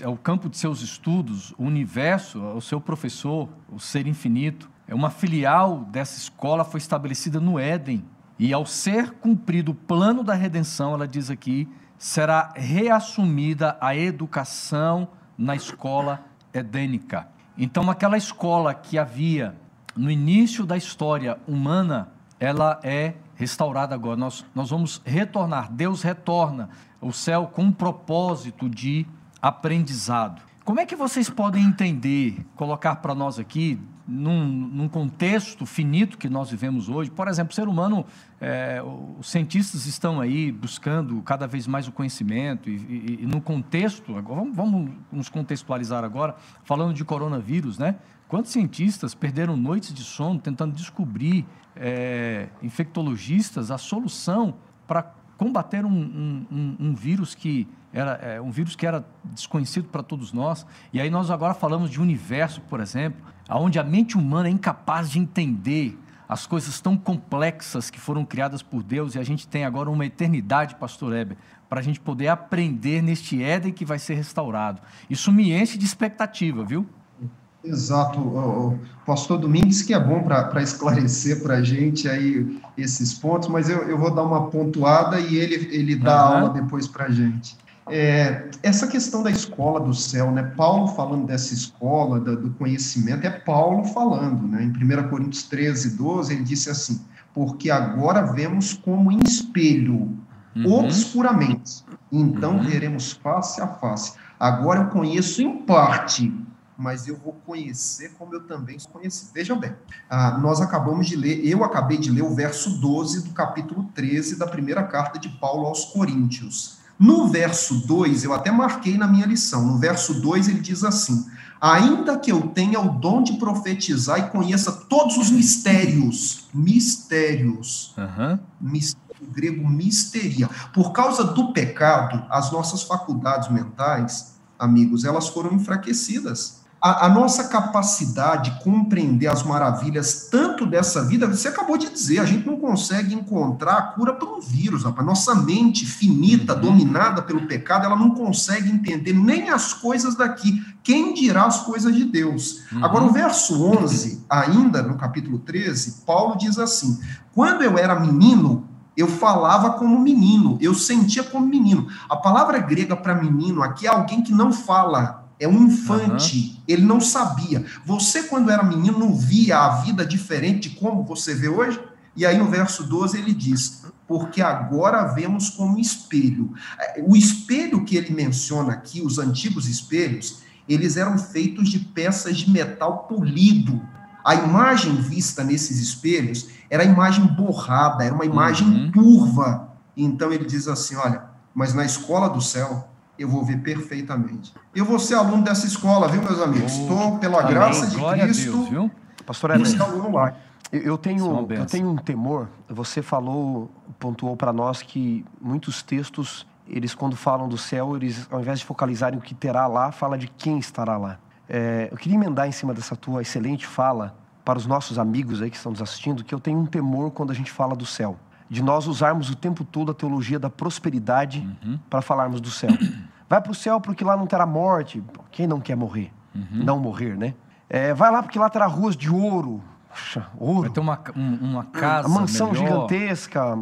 S1: é o campo de seus estudos, o universo, é o seu professor, o ser infinito. É uma filial dessa escola foi estabelecida no Éden. E ao ser cumprido o plano da redenção, ela diz aqui, será reassumida a educação na escola edênica. Então, aquela escola que havia no início da história humana, ela é restaurada agora. Nós, nós vamos retornar, Deus retorna o céu com um propósito de aprendizado. Como é que vocês podem entender, colocar para nós aqui, num, num, contexto finito que nós vivemos hoje, por exemplo, o ser humano, é, os cientistas estão aí buscando cada vez mais o conhecimento e, e, e no contexto, vamos, vamos, nos contextualizar agora, falando de coronavírus, né? Quantos cientistas perderam noites de sono tentando descobrir, é, infectologistas, a solução para combater um, um, um, um vírus que era é, um vírus que era desconhecido para todos nós. E aí nós agora falamos de universo, por exemplo, onde a mente humana é incapaz de entender as coisas tão complexas que foram criadas por Deus e a gente tem agora uma eternidade, pastor Heber, para a gente poder aprender neste Éden que vai ser restaurado. Isso me enche de expectativa, viu?
S3: Exato, o pastor Domingues, que é bom para esclarecer para a gente aí esses pontos, mas eu, eu vou dar uma pontuada e ele, ele dá uhum. aula depois para a gente. É, essa questão da escola do céu, né? Paulo falando dessa escola, da, do conhecimento, é Paulo falando, né? Em 1 Coríntios 13, 12, ele disse assim: Porque agora vemos como em espelho, uhum. obscuramente, então uhum. veremos face a face. Agora eu conheço em parte, mas eu vou conhecer como eu também conheci. Veja bem, ah, nós acabamos de ler, eu acabei de ler o verso 12 do capítulo 13 da primeira carta de Paulo aos Coríntios. No verso 2, eu até marquei na minha lição, no verso 2 ele diz assim: Ainda que eu tenha o dom de profetizar e conheça todos os mistérios, mistérios, uhum. mistério grego misteria. Por causa do pecado, as nossas faculdades mentais, amigos, elas foram enfraquecidas a, a, nossa capacidade de compreender as maravilhas tanto dessa vida, você acabou de dizer, a gente não consegue encontrar a cura para um vírus, rapaz. Nossa mente finita, uhum. dominada pelo pecado, ela não consegue entender nem as coisas daqui. Quem dirá as coisas de Deus? Uhum. Agora, o verso 11, ainda no capítulo 13, Paulo diz assim: Quando eu era menino, eu falava como menino, eu sentia como menino. A palavra grega para menino aqui é alguém que não fala é um infante, uhum. ele não sabia. Você, quando era menino, não via a vida diferente de como você vê hoje? E aí no verso 12 ele diz: Porque agora vemos como espelho. É, o espelho que ele menciona aqui, os antigos espelhos, eles eram feitos de peças de metal polido. A imagem vista nesses espelhos era a imagem borrada, era uma imagem uhum. turva. Então ele diz assim: Olha, mas na escola do céu eu vou ver perfeitamente. Eu vou ser aluno dessa escola, viu, meus amigos? Estou, pela Amém. graça de Glória Cristo, Deus, viu?
S2: Pastor Eber, aluno lá. Eu tenho, eu tenho um temor. Você falou, pontuou para nós que muitos textos, eles quando falam do céu, eles ao invés de focalizarem o que terá lá, fala de quem estará lá. É, eu queria emendar em cima dessa tua excelente fala para os nossos amigos aí que estão nos assistindo, que eu tenho um temor quando a gente fala do céu. de nós usarmos o tempo todo a teologia da prosperidade uhum. para falarmos do céu. Vai para o céu porque lá não terá morte. Quem não quer morrer? Uhum. Não morrer, né? É, vai lá porque lá terá ruas de ouro. Puxa, ouro.
S1: Vai ter uma, uma casa.
S2: Uma mansão
S1: melhor.
S2: gigantesca.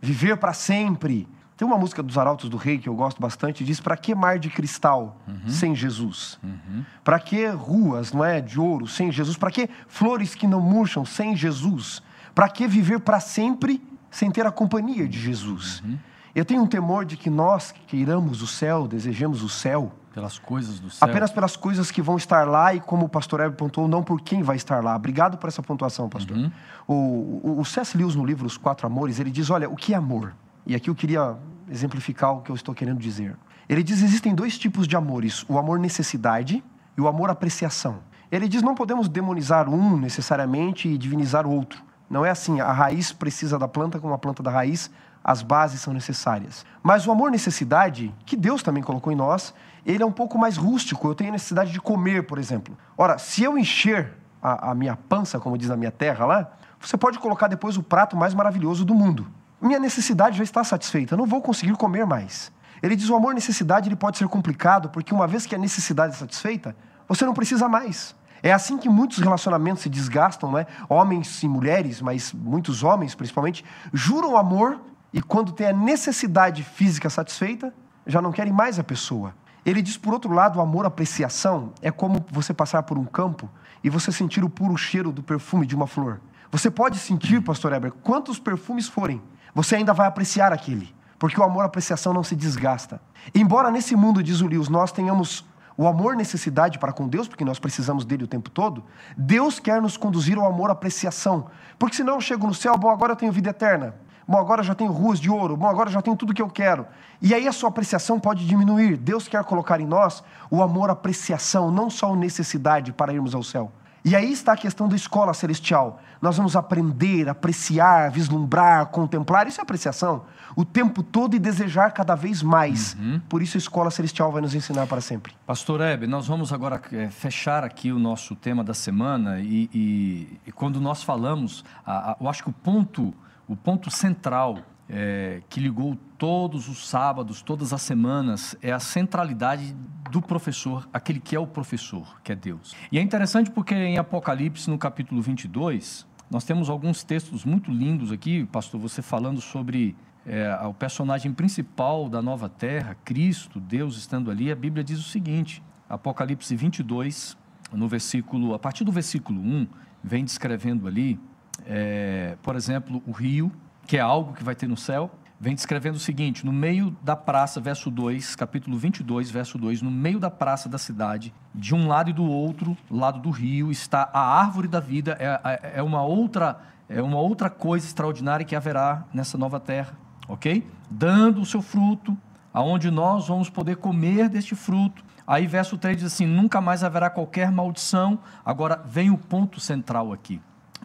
S2: Viver para sempre. Tem uma música dos Arautos do Rei que eu gosto bastante, diz: "Para que mar de cristal uhum. sem Jesus? Uhum. Para que ruas, não é, de ouro sem Jesus? Para que flores que não murcham sem Jesus? Para que viver para sempre sem ter a companhia de Jesus?" Uhum. Eu tenho um temor de que nós queiramos o céu, desejemos o céu,
S1: pelas coisas do céu.
S2: Apenas pelas coisas que vão estar lá e como o pastor Hebe pontuou, não por quem vai estar lá. Obrigado por essa pontuação, pastor. Uhum. O, o, o C.S. Lewis, no livro Os Quatro Amores, ele diz, olha, o que é amor? E aqui eu queria exemplificar o que eu estou querendo dizer. Ele diz, existem dois tipos de amores, o amor necessidade e o amor apreciação. Ele diz, não podemos demonizar um necessariamente e divinizar o outro. Não é assim, a raiz precisa da planta como a planta da raiz, as bases são necessárias. Mas o amor necessidade, que Deus também colocou em nós, ele é um pouco mais rústico. Eu tenho necessidade de comer, por exemplo. Ora, se eu encher a, a minha pança, como diz na minha terra lá, você pode colocar depois o prato mais maravilhoso do mundo. Minha necessidade já está satisfeita, eu não vou conseguir comer mais. Ele diz: o amor necessidade ele pode ser complicado, porque uma vez que a necessidade é satisfeita, você não precisa mais. É assim que muitos relacionamentos se desgastam, não é? Homens e mulheres, mas muitos homens principalmente, juram amor e quando tem a necessidade física satisfeita, já não querem mais a pessoa. Ele diz, por outro lado, o amor apreciação é como você passar por um campo e você sentir o puro cheiro do perfume de uma flor. Você pode sentir, pastor Eber, quantos perfumes forem, você ainda vai apreciar aquele, porque o amor apreciação não se desgasta. Embora nesse mundo, diz o Lewis, nós tenhamos o amor necessidade para com Deus, porque nós precisamos dele o tempo todo, Deus quer nos conduzir ao amor apreciação. Porque senão eu chego no céu, bom, agora eu tenho vida eterna. Bom, agora já tenho ruas de ouro. Bom, agora já tenho tudo que eu quero. E aí a sua apreciação pode diminuir. Deus quer colocar em nós o amor, apreciação, não só a necessidade para irmos ao céu. E aí está a questão da escola celestial. Nós vamos aprender, apreciar, vislumbrar, contemplar. Isso é apreciação. O tempo todo e desejar cada vez mais. Uhum. Por isso a escola celestial vai nos ensinar para sempre.
S1: Pastor Hebe, nós vamos agora é, fechar aqui o nosso tema da semana. E, e, e quando nós falamos, a, a, eu acho que o ponto o ponto central é, que ligou todos os sábados, todas as semanas, é a centralidade do professor, aquele que é o professor, que é Deus. E é interessante porque em Apocalipse, no capítulo 22, nós temos alguns textos muito lindos aqui, pastor, você falando sobre é, o personagem principal da nova terra, Cristo, Deus estando ali. A Bíblia diz o seguinte, Apocalipse 22, no versículo, a partir do versículo 1, vem descrevendo ali é, por exemplo, o rio, que é algo que vai ter no céu, vem descrevendo o seguinte: no meio da praça, verso 2, capítulo 22, verso 2, no meio da praça da cidade, de um lado e do outro, lado do rio, está a árvore da vida, é, é, é uma outra é uma outra coisa extraordinária que haverá nessa nova terra, ok? Dando o seu fruto, aonde nós vamos poder comer deste fruto. Aí verso 3 diz assim: nunca mais haverá qualquer maldição. Agora vem o ponto central aqui.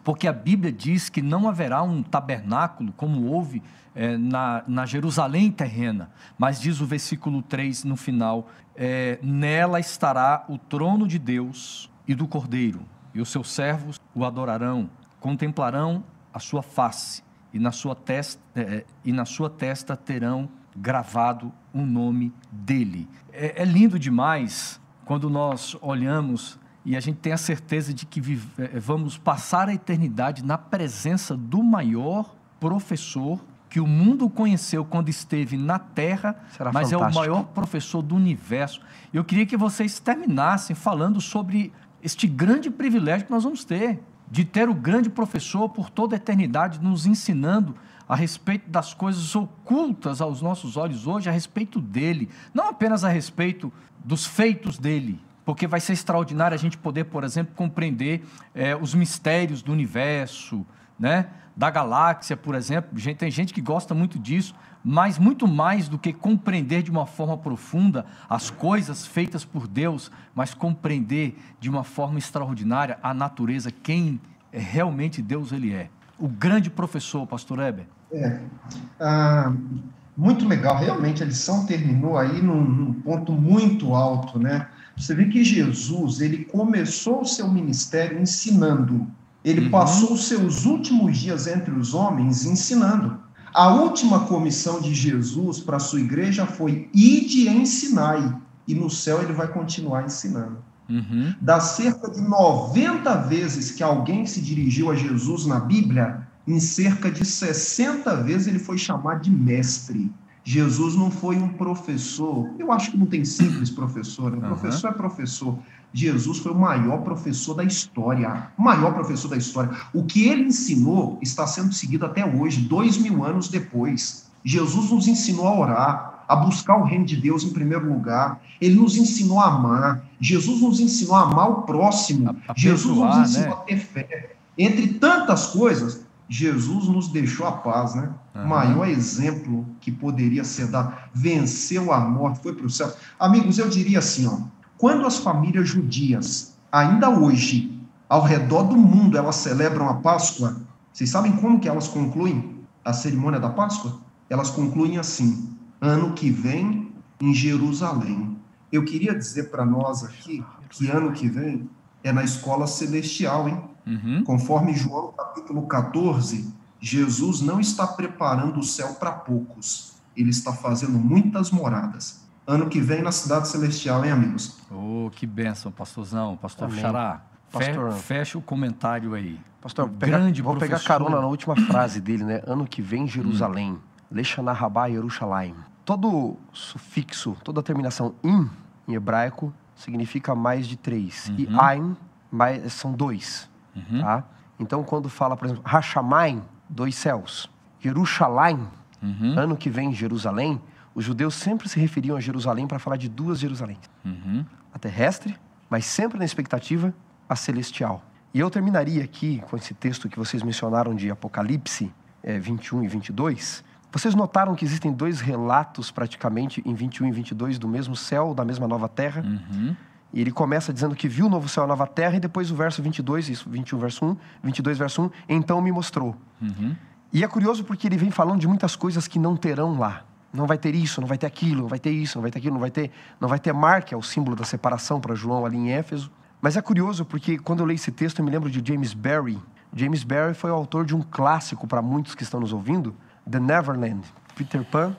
S1: Porque a Bíblia diz que não haverá um tabernáculo como houve é, na, na Jerusalém terrena, mas diz o versículo 3 no final: é, nela estará o trono de Deus e do Cordeiro, e os seus servos o adorarão, contemplarão a sua face, e na sua testa, é, e na sua testa terão gravado o nome dele. É, é lindo demais quando nós olhamos e a gente tem a certeza de que vive, eh, vamos passar a eternidade na presença do maior professor que o mundo conheceu quando esteve na Terra, Será mas fantástico. é o maior professor do universo. Eu queria que vocês terminassem falando sobre este grande privilégio que nós vamos ter, de ter o grande professor por toda a eternidade nos ensinando a respeito das coisas ocultas aos nossos olhos hoje, a respeito dele, não apenas a respeito dos feitos dele, porque vai ser extraordinário a gente poder, por exemplo, compreender é, os mistérios do universo, né? da galáxia, por exemplo. Gente, tem gente que gosta muito disso, mas muito mais do que compreender de uma forma profunda as coisas feitas por Deus, mas compreender de uma forma extraordinária a natureza, quem realmente Deus ele é. O grande professor, pastor Eber.
S3: É. Ah, muito legal, realmente a lição terminou aí num, num ponto muito alto, né? Você vê que Jesus, ele começou o seu ministério ensinando. Ele uhum. passou os seus últimos dias entre os homens ensinando. A última comissão de Jesus para a sua igreja foi ide e ensinai. E no céu ele vai continuar ensinando. Uhum. Das cerca de 90 vezes que alguém se dirigiu a Jesus na Bíblia, em cerca de 60 vezes ele foi chamado de mestre. Jesus não foi um professor. Eu acho que não tem simples professor. Né? Professor é professor. Jesus foi o maior professor da história. O maior professor da história. O que ele ensinou está sendo seguido até hoje, dois mil anos depois. Jesus nos ensinou a orar, a buscar o reino de Deus em primeiro lugar. Ele nos ensinou a amar. Jesus nos ensinou a amar o próximo. A, a Jesus nos ensinou né? a ter fé. Entre tantas coisas, Jesus nos deixou a paz, né? Uhum. O maior exemplo que poderia ser dado. Venceu a morte, foi para o céu. Amigos, eu diria assim, ó. Quando as famílias judias, ainda hoje, ao redor do mundo, elas celebram a Páscoa, vocês sabem como que elas concluem a cerimônia da Páscoa? Elas concluem assim: ano que vem em Jerusalém. Eu queria dizer para nós aqui que ano que vem é na escola celestial, hein? Uhum. Conforme João capítulo 14, Jesus não está preparando o céu para poucos, ele está fazendo muitas moradas. Ano que vem na cidade celestial, hein, amigos?
S1: Oh, que bênção, pastorzão, pastor Amém. Xará. Pastor, fecha o comentário aí.
S2: Pastor, grande vou pegar carona na última frase dele, né? Ano que vem, Jerusalém. Hum. Lechanarabá, Yerushalayim. Todo sufixo, toda terminação in, em hebraico, significa mais de três. Uhum. E ain, mais, são dois. Uhum. Tá? Então, quando fala, por exemplo, Hashamayim, dois céus. Yerushalayim, uhum. ano que vem, Jerusalém, os judeus sempre se referiam a Jerusalém para falar de duas Jerusalém. Uhum. A terrestre, mas sempre na expectativa, a celestial. E eu terminaria aqui com esse texto que vocês mencionaram de Apocalipse é, 21 e 22. Vocês notaram que existem dois relatos praticamente em 21 e 22 do mesmo céu, da mesma nova terra? Uhum. E ele começa dizendo que viu o novo céu e a nova terra, e depois o verso 22, isso, 21 verso 1, 22 verso 1, então me mostrou. Uhum. E é curioso porque ele vem falando de muitas coisas que não terão lá. Não vai ter isso, não vai ter aquilo, não vai ter isso, não vai ter aquilo, não vai ter, não vai ter mar, que é o símbolo da separação para João ali em Éfeso. Mas é curioso porque quando eu leio esse texto eu me lembro de James Barry. James Barry foi o autor de um clássico para muitos que estão nos ouvindo, The Neverland. Peter Pan,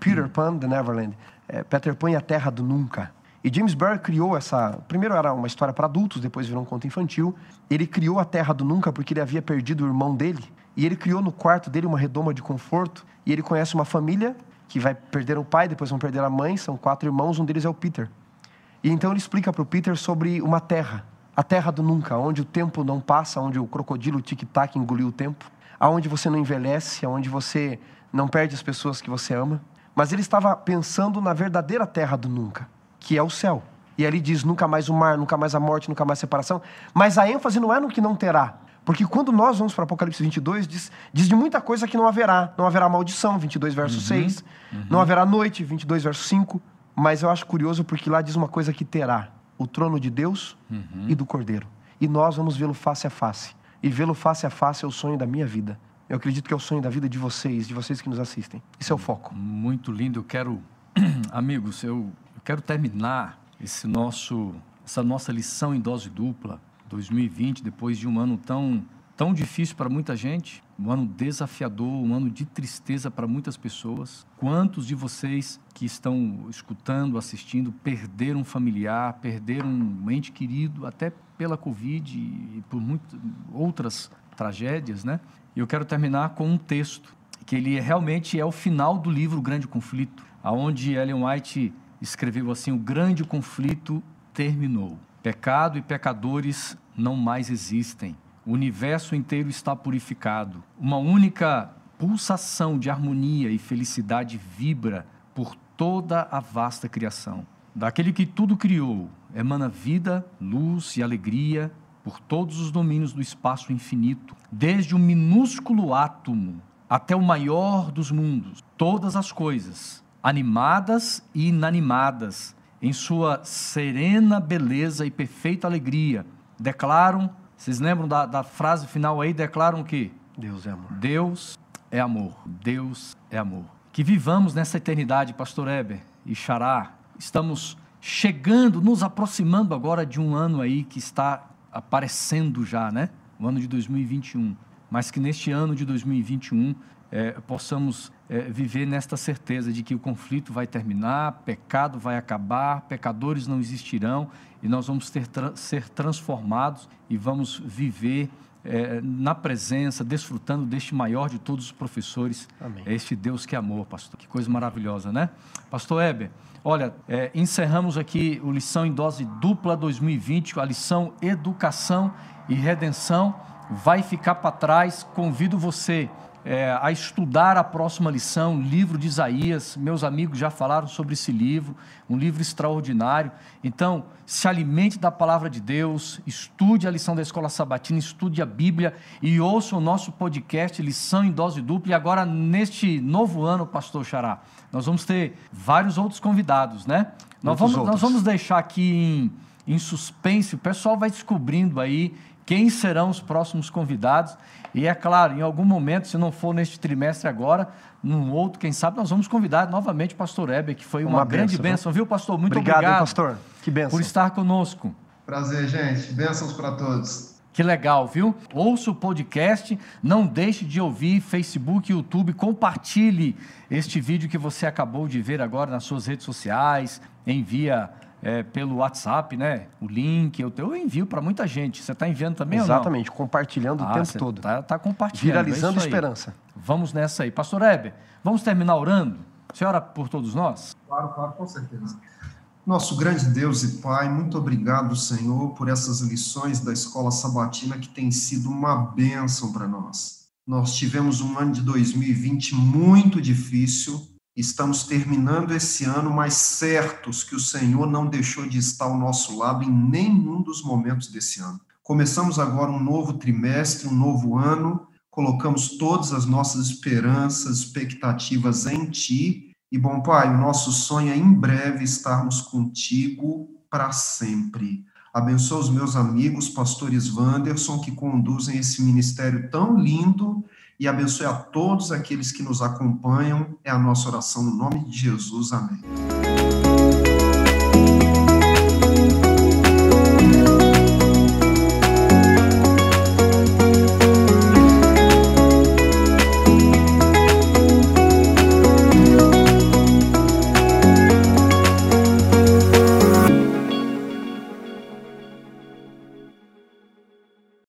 S2: Peter Pan, The Neverland. É, Peter Pan e a Terra do Nunca. E James Barry criou essa. Primeiro era uma história para adultos, depois virou um conto infantil. Ele criou a Terra do Nunca porque ele havia perdido o irmão dele. E ele criou no quarto dele uma redoma de conforto. E ele conhece uma família que vai perder o pai, depois vão perder a mãe. São quatro irmãos, um deles é o Peter. E então ele explica para o Peter sobre uma terra, a terra do nunca, onde o tempo não passa, onde o crocodilo tic-tac engoliu o tempo, aonde você não envelhece, aonde você não perde as pessoas que você ama. Mas ele estava pensando na verdadeira terra do nunca, que é o céu. E ali diz nunca mais o mar, nunca mais a morte, nunca mais a separação. Mas a ênfase não é no que não terá. Porque quando nós vamos para Apocalipse 22, diz, diz de muita coisa que não haverá. Não haverá maldição, 22 verso uhum, 6. Uhum. Não haverá noite, 22 verso 5. Mas eu acho curioso porque lá diz uma coisa que terá: o trono de Deus uhum. e do Cordeiro. E nós vamos vê-lo face a face. E vê-lo face a face é o sonho da minha vida. Eu acredito que é o sonho da vida de vocês, de vocês que nos assistem. Isso é o foco.
S1: Muito lindo. Eu quero, amigos, eu, quero terminar esse nosso, essa nossa lição em dose dupla 2020, depois de um ano tão tão difícil para muita gente, um ano desafiador, um ano de tristeza para muitas pessoas. Quantos de vocês que estão escutando, assistindo, perderam um familiar, perderam um ente querido, até pela Covid e por muitas outras tragédias, né? E eu quero terminar com um texto que ele realmente é o final do livro O Grande Conflito, aonde Ellen White escreveu assim: o grande conflito terminou. Pecado e pecadores não mais existem o universo inteiro está purificado. Uma única pulsação de harmonia e felicidade vibra por toda a vasta criação. Daquele que tudo criou, emana vida, luz e alegria por todos os domínios do espaço infinito, desde o minúsculo átomo até o maior dos mundos. Todas as coisas, animadas e inanimadas, em sua serena beleza e perfeita alegria, declaram vocês lembram da, da frase final aí? Declaram que
S2: Deus é amor.
S1: Deus é amor. Deus é amor. Que vivamos nessa eternidade, Pastor Eber e Xará. Estamos chegando, nos aproximando agora de um ano aí que está aparecendo já, né? O ano de 2021. Mas que neste ano de 2021 é, possamos é, viver nesta certeza de que o conflito vai terminar, pecado vai acabar, pecadores não existirão e nós vamos ter, ser transformados e vamos viver é, na presença, desfrutando deste maior de todos os professores, Amém. este Deus que é amor, pastor. Que coisa maravilhosa, né? Pastor Heber, olha, é, encerramos aqui o Lição em Dose Dupla 2020, a lição Educação e Redenção. Vai ficar para trás, convido você é, a estudar a próxima lição, livro de Isaías. Meus amigos já falaram sobre esse livro, um livro extraordinário. Então, se alimente da palavra de Deus, estude a lição da escola sabatina, estude a Bíblia e ouça o nosso podcast Lição em Dose Dupla. E agora, neste novo ano, Pastor Xará, nós vamos ter vários outros convidados, né? Nós vamos, nós vamos deixar aqui em, em suspense, o pessoal vai descobrindo aí quem serão os próximos convidados. E é claro, em algum momento, se não for neste trimestre agora, num outro, quem sabe, nós vamos convidar novamente o pastor Heber, que foi uma, uma grande bênção, viu, pastor? Muito obrigado. Obrigado, pastor. Que bênção. Por estar conosco.
S3: Prazer, gente. Bênçãos para todos.
S1: Que legal, viu? Ouça o podcast, não deixe de ouvir Facebook, YouTube, compartilhe este vídeo que você acabou de ver agora nas suas redes sociais, envia é, pelo WhatsApp, né? O link, eu, eu envio para muita gente. Você está enviando também
S2: Exatamente, compartilhando ah, o tempo todo.
S1: Está tá compartilhando.
S2: É Viralizando é esperança.
S1: Vamos nessa aí. Pastor Heber, vamos terminar orando? Senhora, por todos nós?
S3: Claro, claro, com certeza. Nosso grande Deus e Pai, muito obrigado, Senhor, por essas lições da escola sabatina que tem sido uma bênção para nós. Nós tivemos um ano de 2020 muito difícil, Estamos terminando esse ano, mas certos que o Senhor não deixou de estar ao nosso lado em nenhum dos momentos desse ano. Começamos agora um novo trimestre, um novo ano, colocamos todas as nossas esperanças, expectativas em Ti. E, bom Pai, o nosso sonho é em breve estarmos contigo para sempre. Abençoa os meus amigos, pastores Wanderson, que conduzem esse ministério tão lindo e abençoe a todos aqueles que nos acompanham. É a nossa oração no nome de Jesus. Amém.